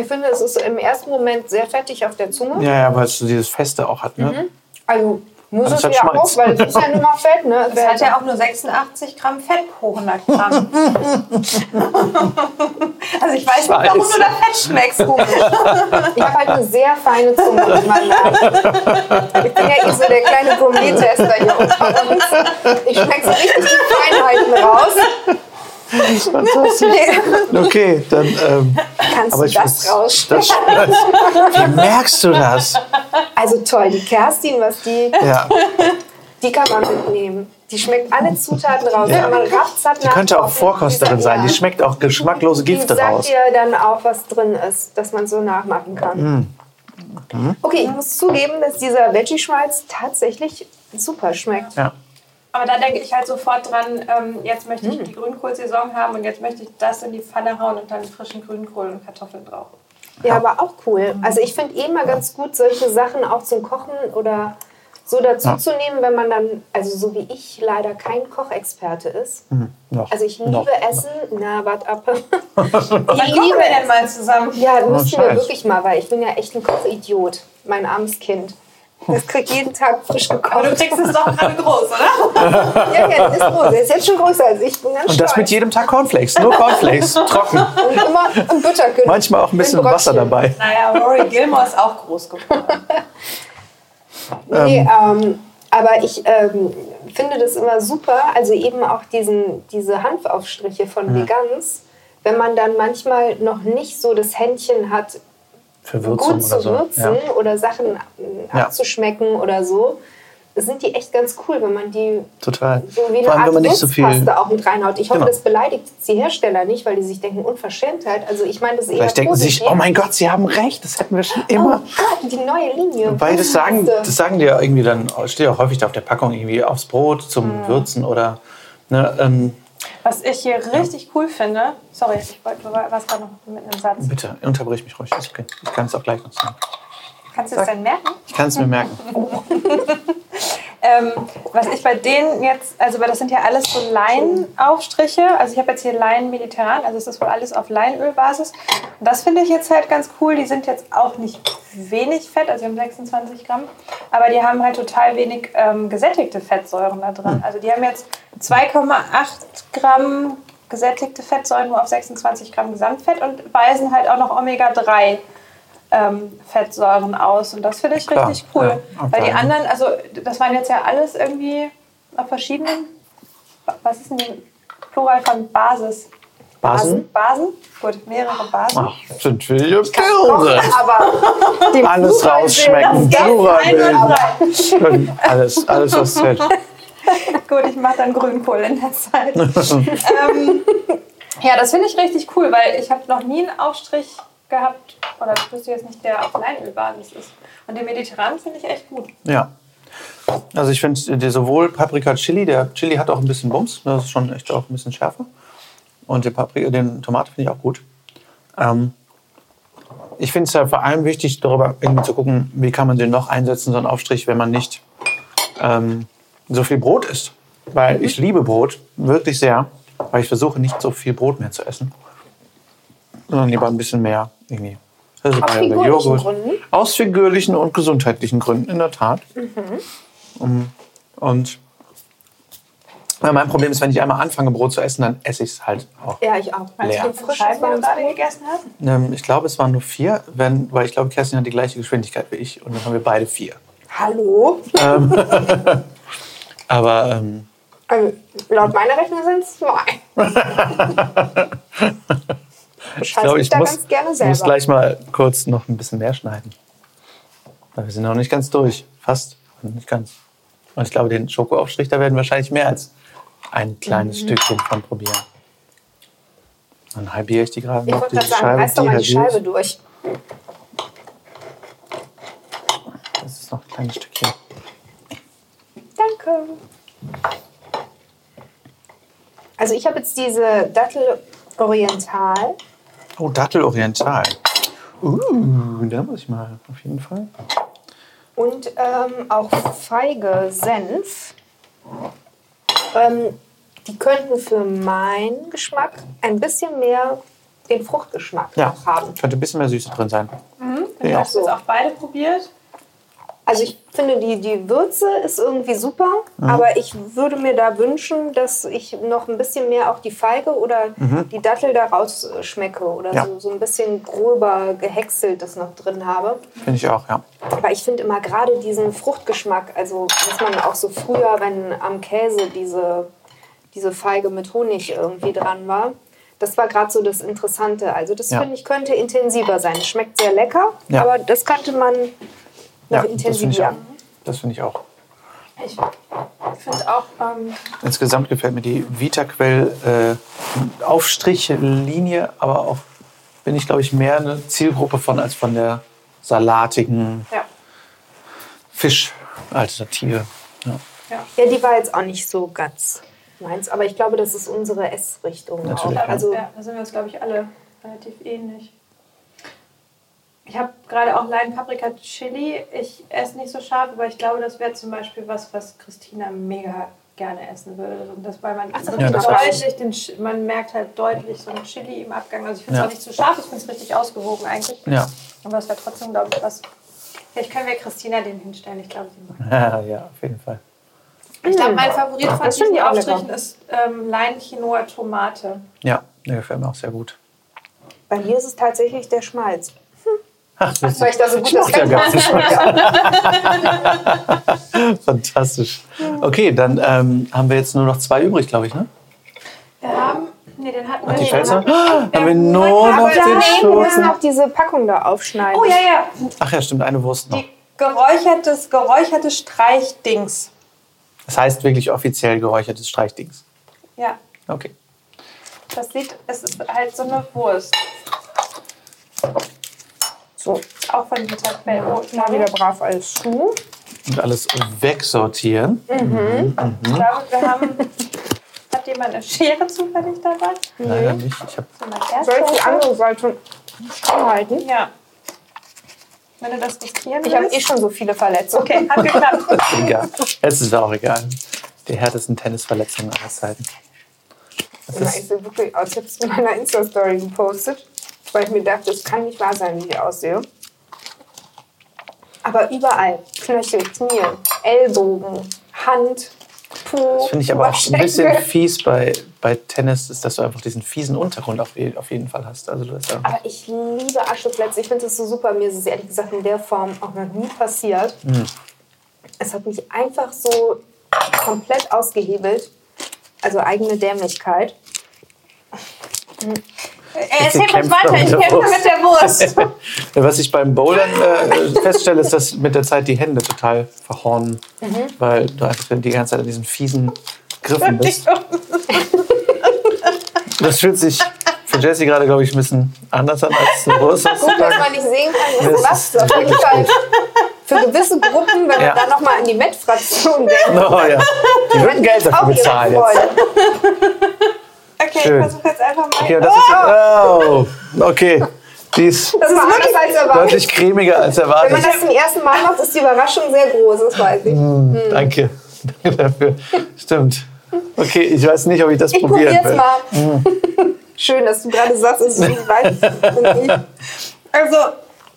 Ich finde, es ist im ersten Moment sehr fettig auf der Zunge. Ja, ja, weil es so dieses Feste auch hat. Ne? Also muss Also es ja Schmalz. auch, weil es ist ja nun mal Fett. Ne? Es hat ja auch nur 86 Gramm Fett pro 100 Gramm. also ich weiß nicht, warum du da Fett schmeckst. Ich habe halt eine sehr feine Zunge. man sagen. Ich bin ja eh so der kleine Gourmet-Tester hier unter uns. Ich schmecke so richtig die Feinheiten raus. Fantastisch. Okay, dann. Ähm, Kannst aber du ich das raus? das, Wie merkst du das? Also toll, die Kerstin, was die, Ja, die kann man mitnehmen. Die schmeckt alle Zutaten raus. Ja. Kann man die könnte auch. Vorkosterin Die sein. sagt- Die schmeckt auch geschmacklose Die Gifte sagt raus. dir dann auch, was drin ist, dass man so nachmachen kann. Mhm. Okay, ich muss zugeben, dass dieser Veggie-Schmalz tatsächlich super schmeckt. Ja. Aber da denke ich halt sofort dran, ähm, jetzt möchte ich die Grünkohlsaison haben und jetzt möchte ich das in die Pfanne hauen und dann frischen Grünkohl und Kartoffeln drauf. Ja, aber auch cool. Also ich finde eh mal ganz gut, solche Sachen auch zum Kochen oder so dazu zu nehmen, wenn man dann, also so wie ich leider kein Kochexperte ist. Noch. Also ich liebe Noch. Essen. Na, warte ab. Wann ich kochen liebe wir denn mal zusammen? Ja, müssen wir wirklich mal, weil ich bin ja echt ein Kochidiot. Mein armes Kind. Das kriegt jeden Tag frisch Aber du gekocht. kriegst es doch gerade groß, oder? Ja, ja, ist groß. Der ist jetzt schon größer als ich. Bin ganz Und das stolz. mit jedem Tag Cornflakes. Nur Cornflakes. Trocken. Und immer ein Butterkühl. Manchmal auch ein bisschen Ein Wasser dabei. Naja, Rory Gilmore ist auch groß geworden. Nee, ähm, aber ich ähm, finde das immer super, also eben auch diesen, diese Hanfaufstriche von Vegans, wenn man dann manchmal noch nicht so das Händchen hat, Für Würzung gut oder zu so. würzen Ja. oder Sachen äh, Ja. abzuschmecken oder so, sind die echt ganz cool, wenn man die Total. so wie eine Vor allem, Art wenn man nicht so viel. Auch mit reinhaut. Ich hoffe, Genau. das beleidigt die Hersteller nicht, weil die sich denken, Unverschämtheit. Also ich meine das eher Vielleicht denken sie sich, oh mein Gott, sie haben recht, das hätten wir schon Oh immer. Gott, die neue Linie. Weil das sagen, das sagen die ja irgendwie dann, steht ja auch häufig da auf der Packung irgendwie aufs Brot zum Mhm. Würzen oder. Ne, ähm, Was ich hier richtig cool finde, sorry, ich wollte, warst gerade noch mit einem Satz. bitte, unterbrich mich ruhig, ist okay. Ich kann es auch gleich noch sagen. Kannst du das denn merken? Ich kann es mir merken. Ähm, was ich bei denen jetzt, also weil das sind ja alles so Leinenaufstriche. Also ich habe jetzt hier Leinen mediterran, also es ist wohl alles auf Leinölbasis. Und das finde ich jetzt halt ganz cool. Die sind jetzt auch nicht wenig Fett, also die haben 26 Gramm, aber die haben halt total wenig ähm, gesättigte Fettsäuren da drin. Also die haben jetzt 2,8 Gramm gesättigte Fettsäuren nur auf 26 Gramm Gesamtfett und weisen halt auch noch Omega-3 ähm, Fettsäuren aus. Und das finde ich Klar, richtig cool. ja, okay. Weil die anderen, also das waren jetzt ja alles irgendwie auf verschiedenen. Was ist denn die Plural von Basis? Basen? Basen? Gut, mehrere Basen. Ach, sind Doch, irre. aber Alles Plural rausschmecken. Plural. Alles, alles, was zählt. Gut, ich mache dann Grünkohl in der Zeit. ähm, ja, das finde ich richtig cool, weil ich habe noch nie einen Aufstrich gehabt, oder ich wüsste jetzt nicht, der auf Leinölbasis ist. Und den mediterranen finde ich echt gut. Ja. Also ich finde sowohl Paprika Chili, der Chili hat auch ein bisschen Bums, das ist schon echt auch ein bisschen schärfer. Und den, Paprika, den Tomate finde ich auch gut. Ähm, ich finde es ja vor allem wichtig, darüber irgendwie zu gucken, wie kann man den noch einsetzen, so einen Aufstrich, wenn man nicht ähm, so viel Brot isst. Weil ich liebe Brot, wirklich sehr, weil ich versuche nicht so viel Brot mehr zu essen. Sondern lieber ein bisschen mehr irgendwie. Also Aus figürlichen. Gründen? Aus figürlichen und gesundheitlichen Gründen, in der Tat. Um, Und ja, mein Problem ist, wenn ich einmal anfange, Brot zu essen, dann esse ich es halt auch. Ja, ich auch. Meinst Leer. du, viele Scheiben du gerade gegessen hast? Ähm, ich glaube, es waren nur vier, wenn, weil ich glaube, Kerstin hat die gleiche Geschwindigkeit wie ich und dann haben wir beide vier. Hallo? Aber ähm, Also, laut meiner Rechnung sind es zwei. ich glaube, ich muss, muss gleich mal kurz noch ein bisschen mehr schneiden. Wir sind noch nicht ganz durch. Fast, nicht ganz. Und ich glaube, den Schokoaufstrich, da werden wahrscheinlich mehr als ein kleines Mhm. Stückchen von probieren. Dann halbiere ich die gerade Ich noch, wollte gerade sagen, reiß doch mal die ich. Scheibe durch. Das ist noch ein kleines Stückchen. Danke. Also ich habe jetzt diese Dattel Oriental. Oh, Dattel Oriental. Uh, da muss ich mal auf jeden Fall. und ähm, auch Feige Senf. Ähm, die könnten für meinen Geschmack ein bisschen mehr den Fruchtgeschmack Ja, noch haben. könnte ein bisschen mehr Süße drin sein. Ich Ja. habe jetzt auch beide probiert. Also ich finde, die, die Würze ist irgendwie super, Mhm. aber ich würde mir da wünschen, dass ich noch ein bisschen mehr auch die Feige oder die Dattel daraus äh, schmecke oder Mhm. Ja. so, so ein bisschen gröber gehäckseltes noch drin habe. Finde ich auch, ja. Aber ich finde immer gerade diesen Fruchtgeschmack, also was man auch so früher, wenn am Käse diese, diese Feige mit Honig irgendwie dran war, das war gerade so das Interessante. Also das Ja. finde ich könnte intensiver sein. Schmeckt sehr lecker, Ja. aber das könnte man noch ja das finde ich auch. intensivieren. Das finde ich auch. Ich finde auch, ähm, Insgesamt gefällt mir die Vitaquell äh, Aufstrichlinie, aber auch bin ich, glaube ich, mehr eine Zielgruppe von als von der salatigen ja, Fischalternative. Ja. ja. Ja, die war jetzt auch nicht so ganz meins, aber ich glaube, das ist unsere Essrichtung Natürlich, auch. ja. Also ja, da sind wir uns, glaube ich, alle relativ ähnlich. Ich habe gerade auch Lein Paprika Chili. Ich esse nicht so scharf, aber ich glaube, das wäre zum Beispiel was, was Christina mega gerne essen würde. Und das, weil man, das man, Ja, das deutlich den, man merkt halt deutlich so ein Chili im Abgang. Also ich finde es Ja. auch nicht zu scharf, ich finde es richtig ausgewogen eigentlich. Ja. Aber es wäre trotzdem, glaube ich, was. Vielleicht können wir Christina den hinstellen. Ich glaube, sie mag. Ja, ja, auf jeden Fall. Ich glaube, mein Favorit von Das diesen die auch Aufstrichen ist ähm, Lein Quinoa Tomate. Ja, der gefällt mir auch sehr gut. Bei mir ist es tatsächlich der Schmalz. Ach, das Weil ich da so gut macht ja gar nicht. Fantastisch. Okay, dann ähm, haben wir jetzt nur noch zwei übrig, glaube ich, ne? Wir haben. Nee, den hatten wir Die? Den Ah, der haben wir nur noch den daneben wir müssen Schoten. noch diese Packung da aufschneiden. Oh ja, ja. Ach ja, stimmt, eine Wurst noch. Die geräuchertes, geräucherte Streichdings. Das heißt wirklich offiziell geräuchertes Streichdings. Ja, Okay. das sieht, es ist halt so eine Wurst. So, Auch von Vita Quell. Oh, mal wieder brav alles zu. Und alles wegsortieren. Ich glaube, wir haben. Hat jemand eine Schere zufällig dabei? Leider nicht. Ich habe So eine Soll ich die andere Seite stramm halten? Ja. Wenn du das riskieren Ich habe eh schon so viele Verletzungen. Okay, hat geklappt. egal. Es ist auch egal. Die härtesten Tennisverletzungen aller Zeiten. Das ist, ich sehe wirklich aus. Ich habe es in meiner Insta-Story gepostet, weil ich mir dachte, es kann nicht wahr sein, wie ich aussehe. Aber überall. Knöchel, Knie, Ellbogen, Hand, Po. das finde ich aber auch ein bisschen fies bei, bei Tennis, ist, dass du einfach diesen fiesen Untergrund auf, auf jeden Fall hast. Also du hast ja, Aber ich liebe Ascheplätze. Ich finde das so super. Mir ist es ehrlich gesagt in der Form auch noch nie passiert. Es hat mich einfach so komplett ausgehebelt. Also eigene Dämlichkeit. Erzähl uns weiter, ich kämpfe mit der Wurst. Was ich beim Bouldern äh, feststelle, ist, dass mit der Zeit die Hände total verhornen, weil du einfach die ganze Zeit an diesen fiesen Griffen bist. Das fühlt sich für Jessie gerade, glaube ich, ein bisschen anders an als eine Wurst. Gut, dass man nicht sehen kann, was Das du machst. Auf jeden Fall für gewisse Gruppen, wenn Ja. man dann nochmal an die Met-Fraktion denkt. Oh ja, die würden Geld dafür bezahlen jetzt. Okay, Schön. ich versuche jetzt einfach mal. Okay, das ist, oh, okay, die ist Das ist anders als erwartet. deutlich cremiger als Wenn man erwartet. das zum ersten Mal macht, ist die Überraschung sehr groß, das weiß ich. Danke, danke dafür. Stimmt. Okay, ich weiß nicht, ob ich das Ich probieren probier's will. mal. Schön, dass du gerade sagst, es ist nicht weit. Ich- Also,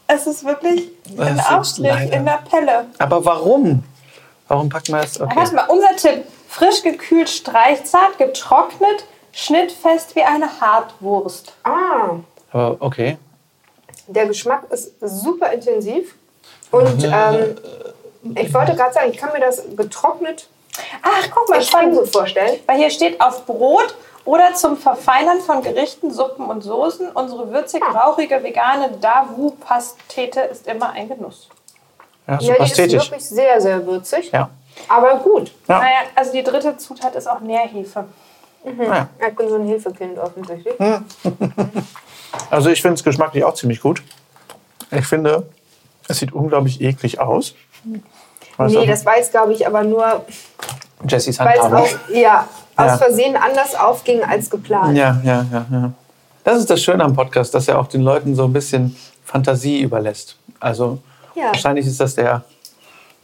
es ist wirklich Das ein Aufstrich in der Pelle. Aber warum? Warum packt man das? Okay. Warte mal, unser Tipp. Frisch gekühlt, streichzart, getrocknet, schnittfest wie eine Hartwurst. Ah, Aber okay. der Geschmack ist super intensiv. Und ähm, ich wollte gerade sagen, ich kann mir das getrocknet Ach, guck mal, extrem spannend. gut vorstellen. Weil hier steht auf Brot oder zum Verfeinern von Gerichten, Suppen und Soßen. Unsere würzig, rauchige, vegane Davu-Pastete ist immer ein Genuss. Ja, Ja, super die ist wirklich sehr, sehr würzig. Ja. Aber gut. Ja. Naja, also die dritte Zutat ist auch Nährhefe. Ja. Ich bin so ein Hilfekind offensichtlich. Also ich finde es geschmacklich auch ziemlich gut. Ich finde, es sieht unglaublich eklig aus. Weißt Nee, du? das jetzt, glaube ich, aber nur, Jessies weil es Handhabe. auch ja, aus Ja. Versehen anders aufging als geplant. Ja, ja, ja, ja. Das ist das Schöne am Podcast, dass er auch den Leuten so ein bisschen Fantasie überlässt. Also Ja. wahrscheinlich ist das der,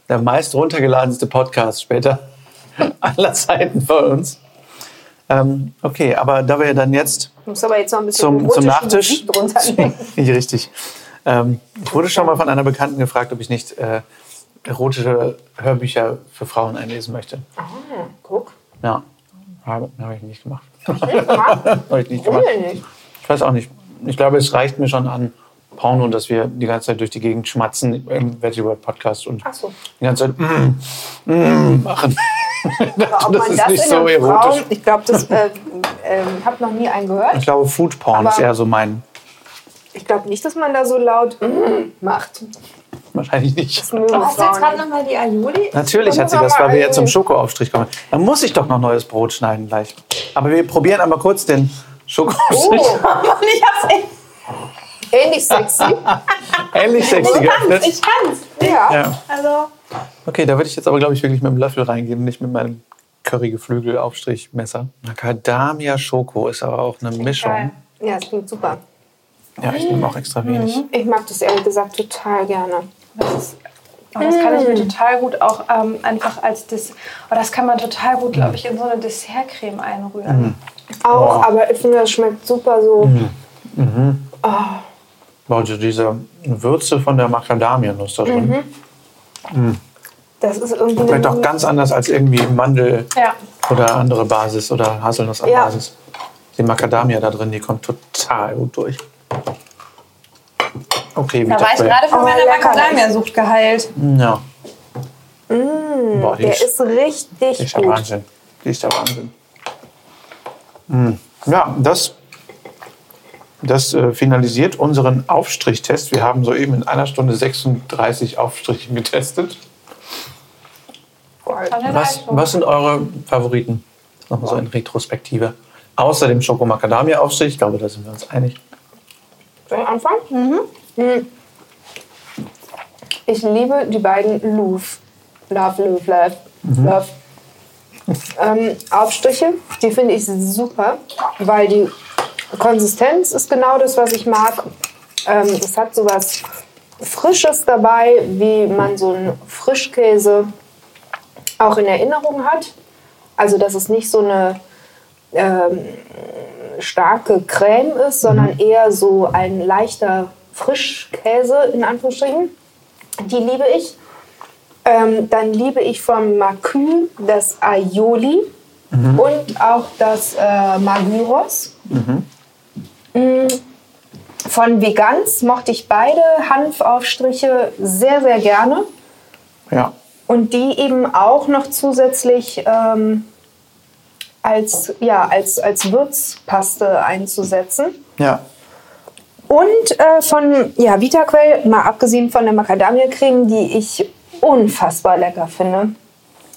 der meist runtergeladenste Podcast später aller Zeiten von uns. Ähm, okay, aber da wir dann jetzt Ich muss aber jetzt noch ein bisschen zum, zum Nachtisch. Nicht richtig. Ähm, ich wurde schon mal von einer Bekannten gefragt, ob ich nicht äh, erotische Hörbücher für Frauen einlesen möchte. Guck. Ja, habe habe ich nicht gemacht. Habe ich nicht gemacht. Ich weiß auch nicht. Ich glaube, es reicht mir schon an Porno, dass wir die ganze Zeit durch die Gegend schmatzen im Veggie World Podcast und so. die ganze Zeit mm, mm, machen. Aber ob das man ist das nicht in so einem erotisch. Frauen, ich glaube, das äh, ähm, habe noch nie einen gehört. Ich glaube, Food Porn ist eher so mein. Ich glaube nicht, dass man da so laut mm, macht. Wahrscheinlich nicht. Das mögen Hast du jetzt gerade nicht. nochmal die Aioli? Natürlich hat sie das, weil mal wir jetzt zum Schokoaufstrich kommen. Dann muss ich doch noch neues Brot schneiden gleich. Aber wir probieren einmal kurz den Schokoaufstrich. Oh, ich hab's echt. Ähnlich sexy. Ähnlich sexy geöffnet. Ich kann's. Ja. Ja. Also, Okay, da würde ich jetzt aber, glaube ich, wirklich mit dem Löffel reingehen, nicht mit meinem Currygeflügel-Aufstrichmesser. Macadamia Schoko ist aber auch eine Mischung. geil. Ja, das klingt super. Ja, ich nehme auch extra wenig. Ich mag das ehrlich gesagt total gerne. Das, ist, oh, das kann ich mir total gut auch ähm, einfach als das. Oh, das kann man total gut, glaube ich, in so eine Dessertcreme einrühren. Auch, aber ich finde, das schmeckt super so. Boah, also diese Würze von der Macadamia-Nuss da drin. Das ist irgendwie Schmeckt auch ganz anders als irgendwie Mandel Ja. oder andere Basis oder Haselnuss an Ja. Basis. Die Macadamia da drin, die kommt total gut durch. Okay, Da war ich gerade von Oh, meiner. Macadamia-Sucht geheilt. Ja. Boah, die der ist, ist richtig die ist der. Wahnsinn. Die ist der Wahnsinn. Mm. Ja, das, das äh, finalisiert unseren Aufstrichtest. Wir haben soeben in einer Stunde 36 Aufstriche getestet. Was, was sind eure Favoriten? Nochmal so in Retrospektive. Außer dem Schoko-Macadamia-Aufstrich, ich glaube, da sind wir uns einig. Soll ich anfangen? Mhm. Ich liebe die beiden Love. Love, Love, Love. Love. Ähm, Aufstriche, die finde ich super, weil die Konsistenz ist genau das, was ich mag. Ähm, es hat so was Frisches dabei, wie man so einen Frischkäse auch in Erinnerung hat. Also, dass es nicht so eine ähm, starke Creme ist, sondern eher so ein leichter Frischkäse in Anführungsstrichen. Die liebe ich. Ähm, dann liebe ich vom Macü das Aioli und auch das äh, Magyros. Mm, Von Vegans mochte ich beide Hanfaufstriche sehr, sehr gerne. Ja. Und die eben auch noch zusätzlich ähm, als, ja, als, als Würzpaste einzusetzen. Ja. Und äh, von ja, Vitaquell, mal abgesehen von der Macadamia-Creme, die ich unfassbar lecker finde.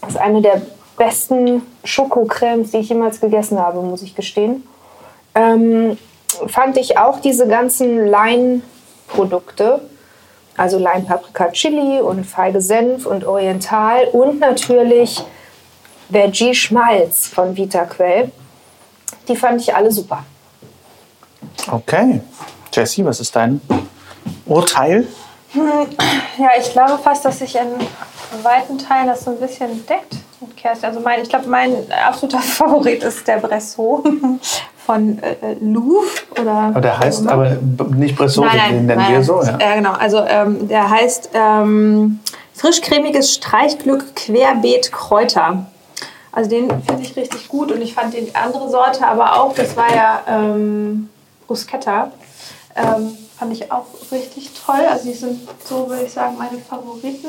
Das ist eine der besten Schokocremes, die ich jemals gegessen habe, muss ich gestehen. Ähm, fand ich auch diese ganzen Line-Produkte, also Line Paprika Chili und Feige Senf und Oriental und natürlich Veggie Schmalz von Vitaquell. Die fand ich alle super. Okay. Jessie, was ist dein Urteil? Ja, ich glaube fast, dass sich in weiten Teilen das so ein bisschen deckt mit Kerstin. Also mein, ich glaube, mein absoluter Favorit ist der Bressot von äh, äh, Louvre. Oder Aber der heißt aber nicht Bressot, Nein, nein, den nennen nein, wir so. Ja. Ja, genau. Also ähm, der heißt ähm, frischcremiges Streichglück Querbeet Kräuter. Also den finde ich richtig gut und ich fand die andere Sorte aber auch, das war ja ähm, Bruschetta, ähm, fand ich auch richtig toll. Also die sind so, würde ich sagen, meine Favoriten.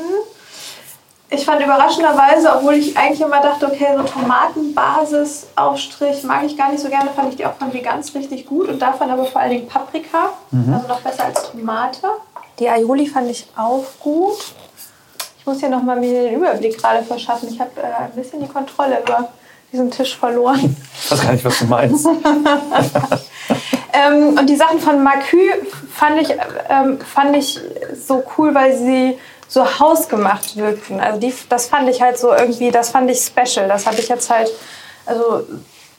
Ich fand überraschenderweise, obwohl ich eigentlich immer dachte, okay, so Tomatenbasis-Aufstrich mag ich gar nicht so gerne, fand ich die auch von Vegans richtig gut und davon aber vor allen Dingen Paprika, also noch besser als Tomate. Die Aioli fand ich auch gut. Ich muss hier nochmal mir den Überblick gerade verschaffen. Ich habe äh, ein bisschen die Kontrolle über diesen Tisch verloren. Ich weiß gar nicht, was du meinst. Ähm, und die Sachen von Macü fand ich, ähm, fand ich so cool, weil sie so hausgemacht wirkten. Also die, das fand ich halt so irgendwie, das fand ich special. Das habe ich jetzt halt, also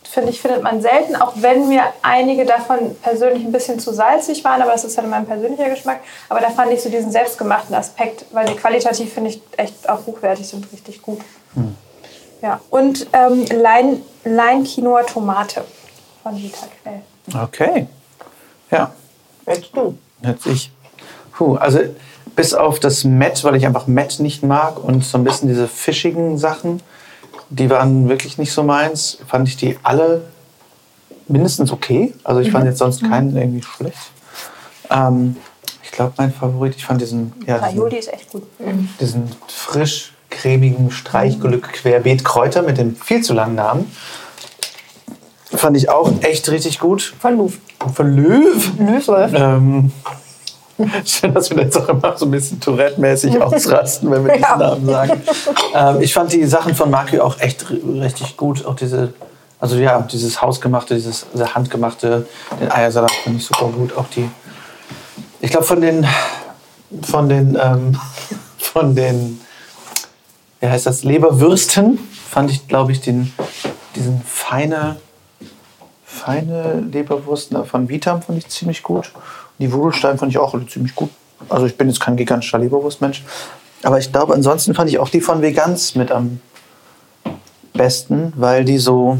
finde ich, findet man selten, auch wenn mir einige davon persönlich ein bisschen zu salzig waren, aber das ist halt mein persönlicher Geschmack. Aber da fand ich so diesen selbstgemachten Aspekt, weil die qualitativ finde ich echt auch hochwertig sind, richtig gut. Ja, und ähm, Lein, Lein Quinoa Tomate von Vita Quell. Okay. Ja, Jetzt du. jetzt ich. Puh, also bis auf das Met, weil ich einfach Met nicht mag und so ein bisschen diese fischigen Sachen, die waren wirklich nicht so meins, fand ich die alle mindestens okay. Also ich fand jetzt sonst keinen irgendwie schlecht. Ähm, ich glaube, mein Favorit, ich fand diesen, ja, diesen, Aioli ist echt gut. diesen frisch cremigen Streichglück Querbeet Kräuter mit dem viel zu langen Namen. Fand ich auch echt richtig gut. Von Louvre. Von Löw. Löwe. Ähm, schön, dass wir jetzt auch immer so ein bisschen Tourette-mäßig ausrasten, wenn wir diesen Ja. Namen sagen. Ähm, ich fand die Sachen von Marky auch echt ri- richtig gut. Auch diese, also ja, dieses hausgemachte, dieses diese handgemachte, den Eiersalat fand ich super gut. Auch die, ich glaube von den, von den, ähm, von den, wie heißt das, Leberwürsten fand ich, glaube ich, den, diesen feine, feine Leberwurst von Vitam fand ich ziemlich gut. Die Nudelstein fand ich auch ziemlich gut. Also ich bin jetzt kein gigantischer Leberwurstmensch. Aber ich glaube, ansonsten fand ich auch die von Vegans mit am besten, weil die so,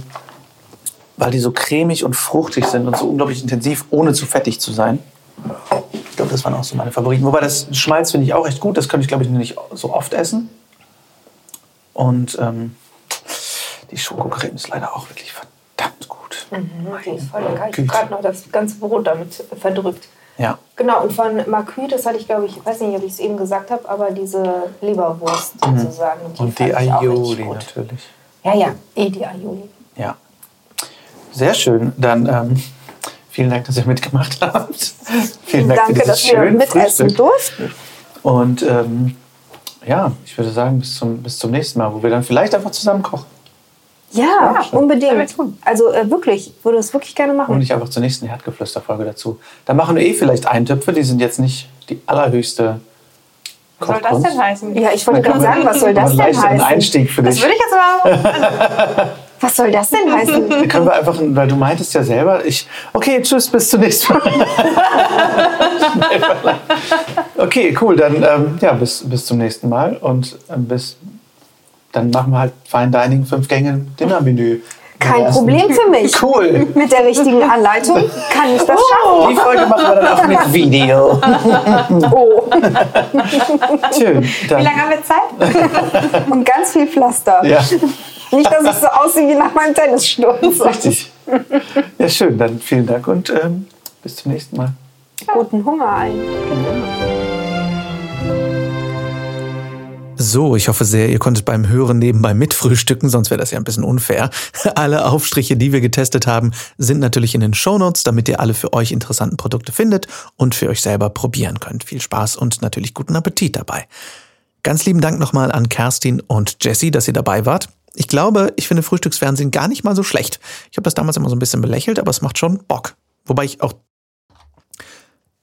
weil die so cremig und fruchtig sind und so unglaublich intensiv, ohne zu fettig zu sein. Ich glaube, das waren auch so meine Favoriten. Wobei das Schmalz finde ich auch echt gut. Das könnte ich, glaube ich, nicht so oft essen. Und ähm, die Schokocreme ist leider auch wirklich verdammt gut. Mhm, die ist voll lecker. Ich habe gerade noch das ganze Brot damit verdrückt. Ja. Genau, und von Marquis, das hatte ich, glaube ich, weiß nicht, ob ich es eben gesagt habe, aber diese Leberwurst sozusagen. Die und die Aioli natürlich. Ja, ja, eh die Aioli. Ja. Sehr schön. Dann ähm, vielen Dank, dass ihr mitgemacht habt. vielen Dank Danke, für dass wir mitessen Frühstück. durften. Und ähm, ja, ich würde sagen, bis zum, bis zum nächsten Mal, wo wir dann vielleicht einfach zusammen kochen. Ja, wir unbedingt. Also äh, wirklich, ich würde es wirklich gerne Und machen. nicht einfach zur nächsten Herdgeflüster-Folge dazu. Da machen wir eh vielleicht Eintöpfe, die sind jetzt nicht die allerhöchste Was soll das denn heißen? Ja, ich wollte gerade sagen, was soll das denn heißen? Einstieg für Das dich. würde ich jetzt aber. Was soll das denn heißen? Da können wir einfach, weil du meintest ja selber, ich, okay, tschüss, bis zum nächsten Mal. okay, cool, dann ähm, ja, bis, bis zum nächsten Mal und ähm, bis, dann machen wir halt Fine Dining, fünf Gänge Dinnermenü. Kein Ersten- Problem für mich. Cool. Mit der richtigen Anleitung kann ich das schaffen. Die Folge machen wir dann auch mit Video. Oh, Schön. Wie Dann, lange haben wir Zeit? und ganz viel Pflaster. ja, Nicht, dass ich so aussehe wie nach meinem Tennissturz. richtig. Ja, schön. Dann vielen Dank und ähm, bis zum nächsten Mal. Guten Hunger ein. So, ich hoffe sehr, ihr konntet beim Hören nebenbei mitfrühstücken, sonst wäre das ja ein bisschen unfair. Alle Aufstriche, die wir getestet haben, sind natürlich in den Shownotes, damit ihr alle für euch interessanten Produkte findet und für euch selber probieren könnt. Viel Spaß und natürlich guten Appetit dabei. Ganz lieben Dank nochmal an Kerstin und Jessie, dass ihr dabei wart. Ich glaube, ich finde Frühstücksfernsehen gar nicht mal so schlecht. Ich habe das damals immer so ein bisschen belächelt, aber es macht schon Bock. Wobei ich auch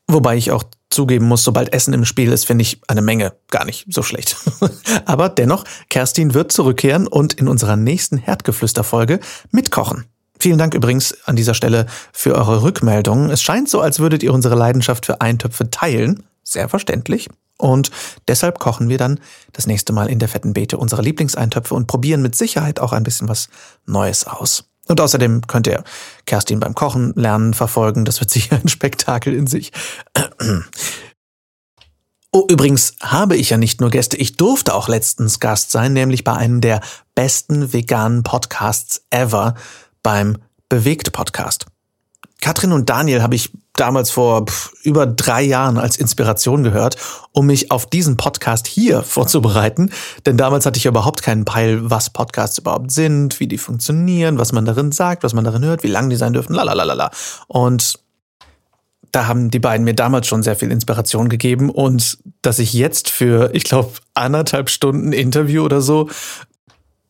Wobei ich auch zugeben muss, sobald Essen im Spiel ist, finde ich eine Menge gar nicht so schlecht. Aber dennoch, Kerstin wird zurückkehren und in unserer nächsten Herdgeflüster-Folge mitkochen. Vielen Dank übrigens an dieser Stelle für eure Rückmeldungen. Es scheint so, als würdet ihr unsere Leidenschaft für Eintöpfe teilen. Sehr verständlich. Und deshalb kochen wir dann das nächste Mal in der fetten Beete unsere Lieblingseintöpfe und probieren mit Sicherheit auch ein bisschen was Neues aus. Und außerdem könnt ihr Kerstin beim Kochen lernen, verfolgen. Das wird sicher ein Spektakel in sich. Oh, übrigens habe ich ja nicht nur Gäste, ich durfte auch letztens Gast sein, nämlich bei einem der besten veganen Podcasts ever, beim Bewegt Podcast. Katrin und Daniel habe ich damals vor über drei Jahren als Inspiration gehört, um mich auf diesen Podcast hier vorzubereiten. Denn damals hatte ich überhaupt keinen Peil, was Podcasts überhaupt sind, wie die funktionieren, was man darin sagt, was man darin hört, wie lang die sein dürfen, lalalala. Und da haben die beiden mir damals schon sehr viel Inspiration gegeben und dass ich jetzt für, ich glaube, anderthalb Stunden Interview oder so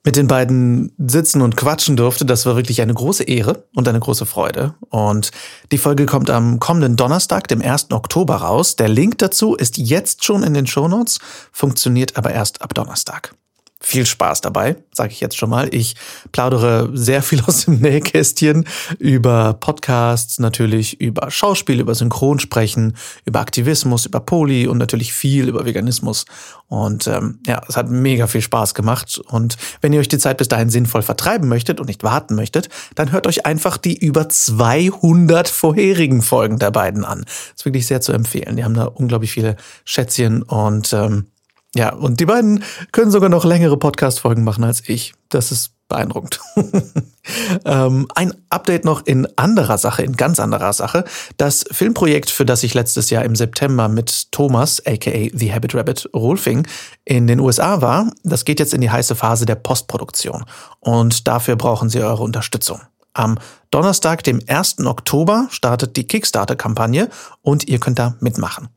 mit den beiden sitzen und quatschen durfte, das war wirklich eine große Ehre und eine große Freude. Und die Folge kommt am kommenden Donnerstag, dem 1. Oktober raus. Der Link dazu ist jetzt schon in den Shownotes, funktioniert aber erst ab Donnerstag. Viel Spaß dabei, sage ich jetzt schon mal. Ich plaudere sehr viel aus dem Nähkästchen über Podcasts, natürlich über Schauspiel, über Synchronsprechen, über Aktivismus, über Poli und natürlich viel über Veganismus. Und ähm, ja, es hat mega viel Spaß gemacht. Und wenn ihr euch die Zeit bis dahin sinnvoll vertreiben möchtet und nicht warten möchtet, dann hört euch einfach die über 200 vorherigen Folgen der beiden an. ist wirklich sehr zu empfehlen. Die haben da unglaublich viele Schätzchen und ähm, ja, und die beiden können sogar noch längere Podcast-Folgen machen als ich. Das ist beeindruckend. ähm, ein Update noch in anderer Sache, in ganz anderer Sache. Das Filmprojekt, für das ich letztes Jahr im September mit Thomas, aka The Habit Rabbit Rolfing, in den USA war, das geht jetzt in die heiße Phase der Postproduktion. Und dafür brauchen Sie eure Unterstützung. Am Donnerstag, dem 1. Oktober, startet die Kickstarter-Kampagne und ihr könnt da mitmachen.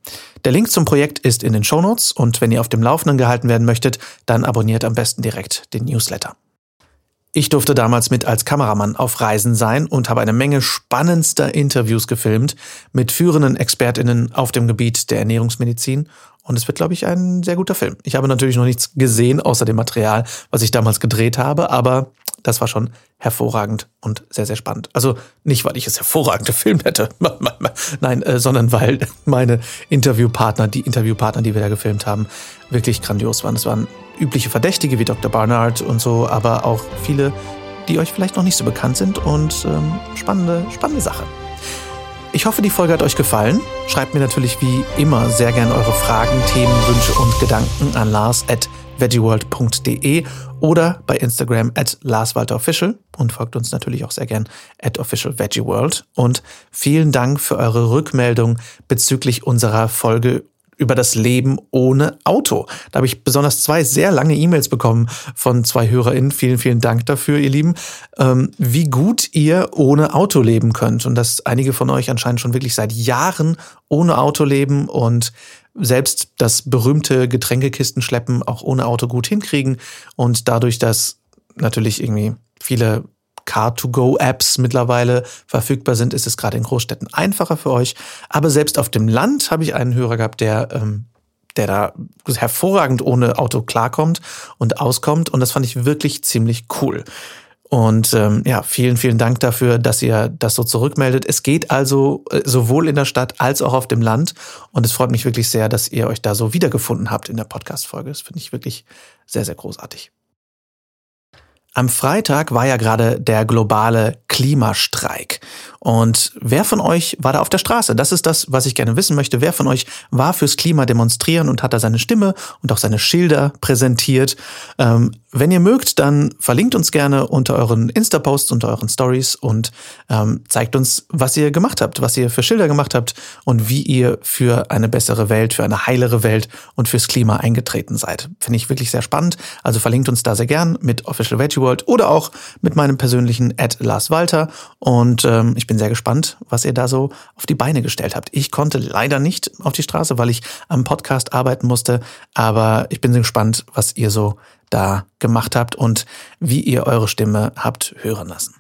Der Link zum Projekt ist in den Shownotes und wenn ihr auf dem Laufenden gehalten werden möchtet, dann abonniert am besten direkt den Newsletter. Ich durfte damals mit als Kameramann auf Reisen sein und habe eine Menge spannendster Interviews gefilmt mit führenden ExpertInnen auf dem Gebiet der Ernährungsmedizin. Und es wird, glaube ich, ein sehr guter Film. Ich habe natürlich noch nichts gesehen, außer dem Material, was ich damals gedreht habe, aber das war schon hervorragend und sehr, sehr spannend. Also nicht, weil ich es hervorragend gefilmt hätte, nein, äh, sondern weil meine Interviewpartner, die Interviewpartner, die wir da gefilmt haben, wirklich grandios waren. Es waren übliche Verdächtige wie Dr. Barnard und so, aber auch viele, die euch vielleicht noch nicht so bekannt sind und ähm, spannende, spannende Sache. Ich hoffe, die Folge hat euch gefallen. Schreibt mir natürlich wie immer sehr gerne eure Fragen, Themen, Wünsche und Gedanken an lars at veggieworld.de oder bei Instagram at larswalterofficial und folgt uns natürlich auch sehr gern at officialveggieworld. Und vielen Dank für eure Rückmeldung bezüglich unserer Folge über das Leben ohne Auto. Da habe ich besonders zwei sehr lange E-Mails bekommen von zwei HörerInnen. Vielen, vielen Dank dafür, ihr Lieben. Ähm, wie gut ihr ohne Auto leben könnt und dass einige von euch anscheinend schon wirklich seit Jahren ohne Auto leben und selbst das berühmte Getränkekisten schleppen auch ohne Auto gut hinkriegen und dadurch, dass natürlich irgendwie viele Car-to-Go-Apps mittlerweile verfügbar sind, ist es gerade in Großstädten einfacher für euch. Aber selbst auf dem Land habe ich einen Hörer gehabt, der, ähm, der da hervorragend ohne Auto klarkommt und auskommt. Und das fand ich wirklich ziemlich cool. Und ähm, ja, vielen, vielen Dank dafür, dass ihr das so zurückmeldet. Es geht also äh, sowohl in der Stadt als auch auf dem Land. Und es freut mich wirklich sehr, dass ihr euch da so wiedergefunden habt in der Podcast-Folge. Das finde ich wirklich sehr, sehr großartig. Am Freitag war ja gerade der globale Klimastreik. Und wer von euch war da auf der Straße? Das ist das, was ich gerne wissen möchte. Wer von euch war fürs Klima demonstrieren und hat da seine Stimme und auch seine Schilder präsentiert? Ähm, wenn ihr mögt, dann verlinkt uns gerne unter euren Insta-Posts, unter euren Stories und ähm, zeigt uns, was ihr gemacht habt, was ihr für Schilder gemacht habt und wie ihr für eine bessere Welt, für eine heilere Welt und fürs Klima eingetreten seid. Finde ich wirklich sehr spannend. Also verlinkt uns da sehr gern mit Official Veggie World oder auch mit meinem persönlichen Ad Lars Walter. Und ähm, ich bin sehr gespannt, was ihr da so auf die Beine gestellt habt. Ich konnte leider nicht auf die Straße, weil ich am Podcast arbeiten musste, aber ich bin sehr gespannt, was ihr so da gemacht habt und wie ihr eure Stimme habt hören lassen.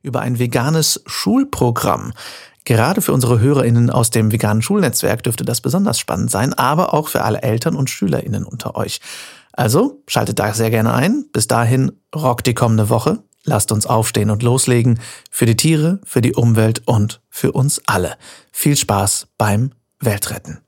Über ein veganes Schulprogramm. Gerade für unsere HörerInnen aus dem veganen Schulnetzwerk dürfte das besonders spannend sein, aber auch für alle Eltern und SchülerInnen unter euch. Also schaltet da sehr gerne ein. Bis dahin rockt die kommende Woche. Lasst uns aufstehen und loslegen. Für die Tiere, für die Umwelt und für uns alle. Viel Spaß beim Welt retten.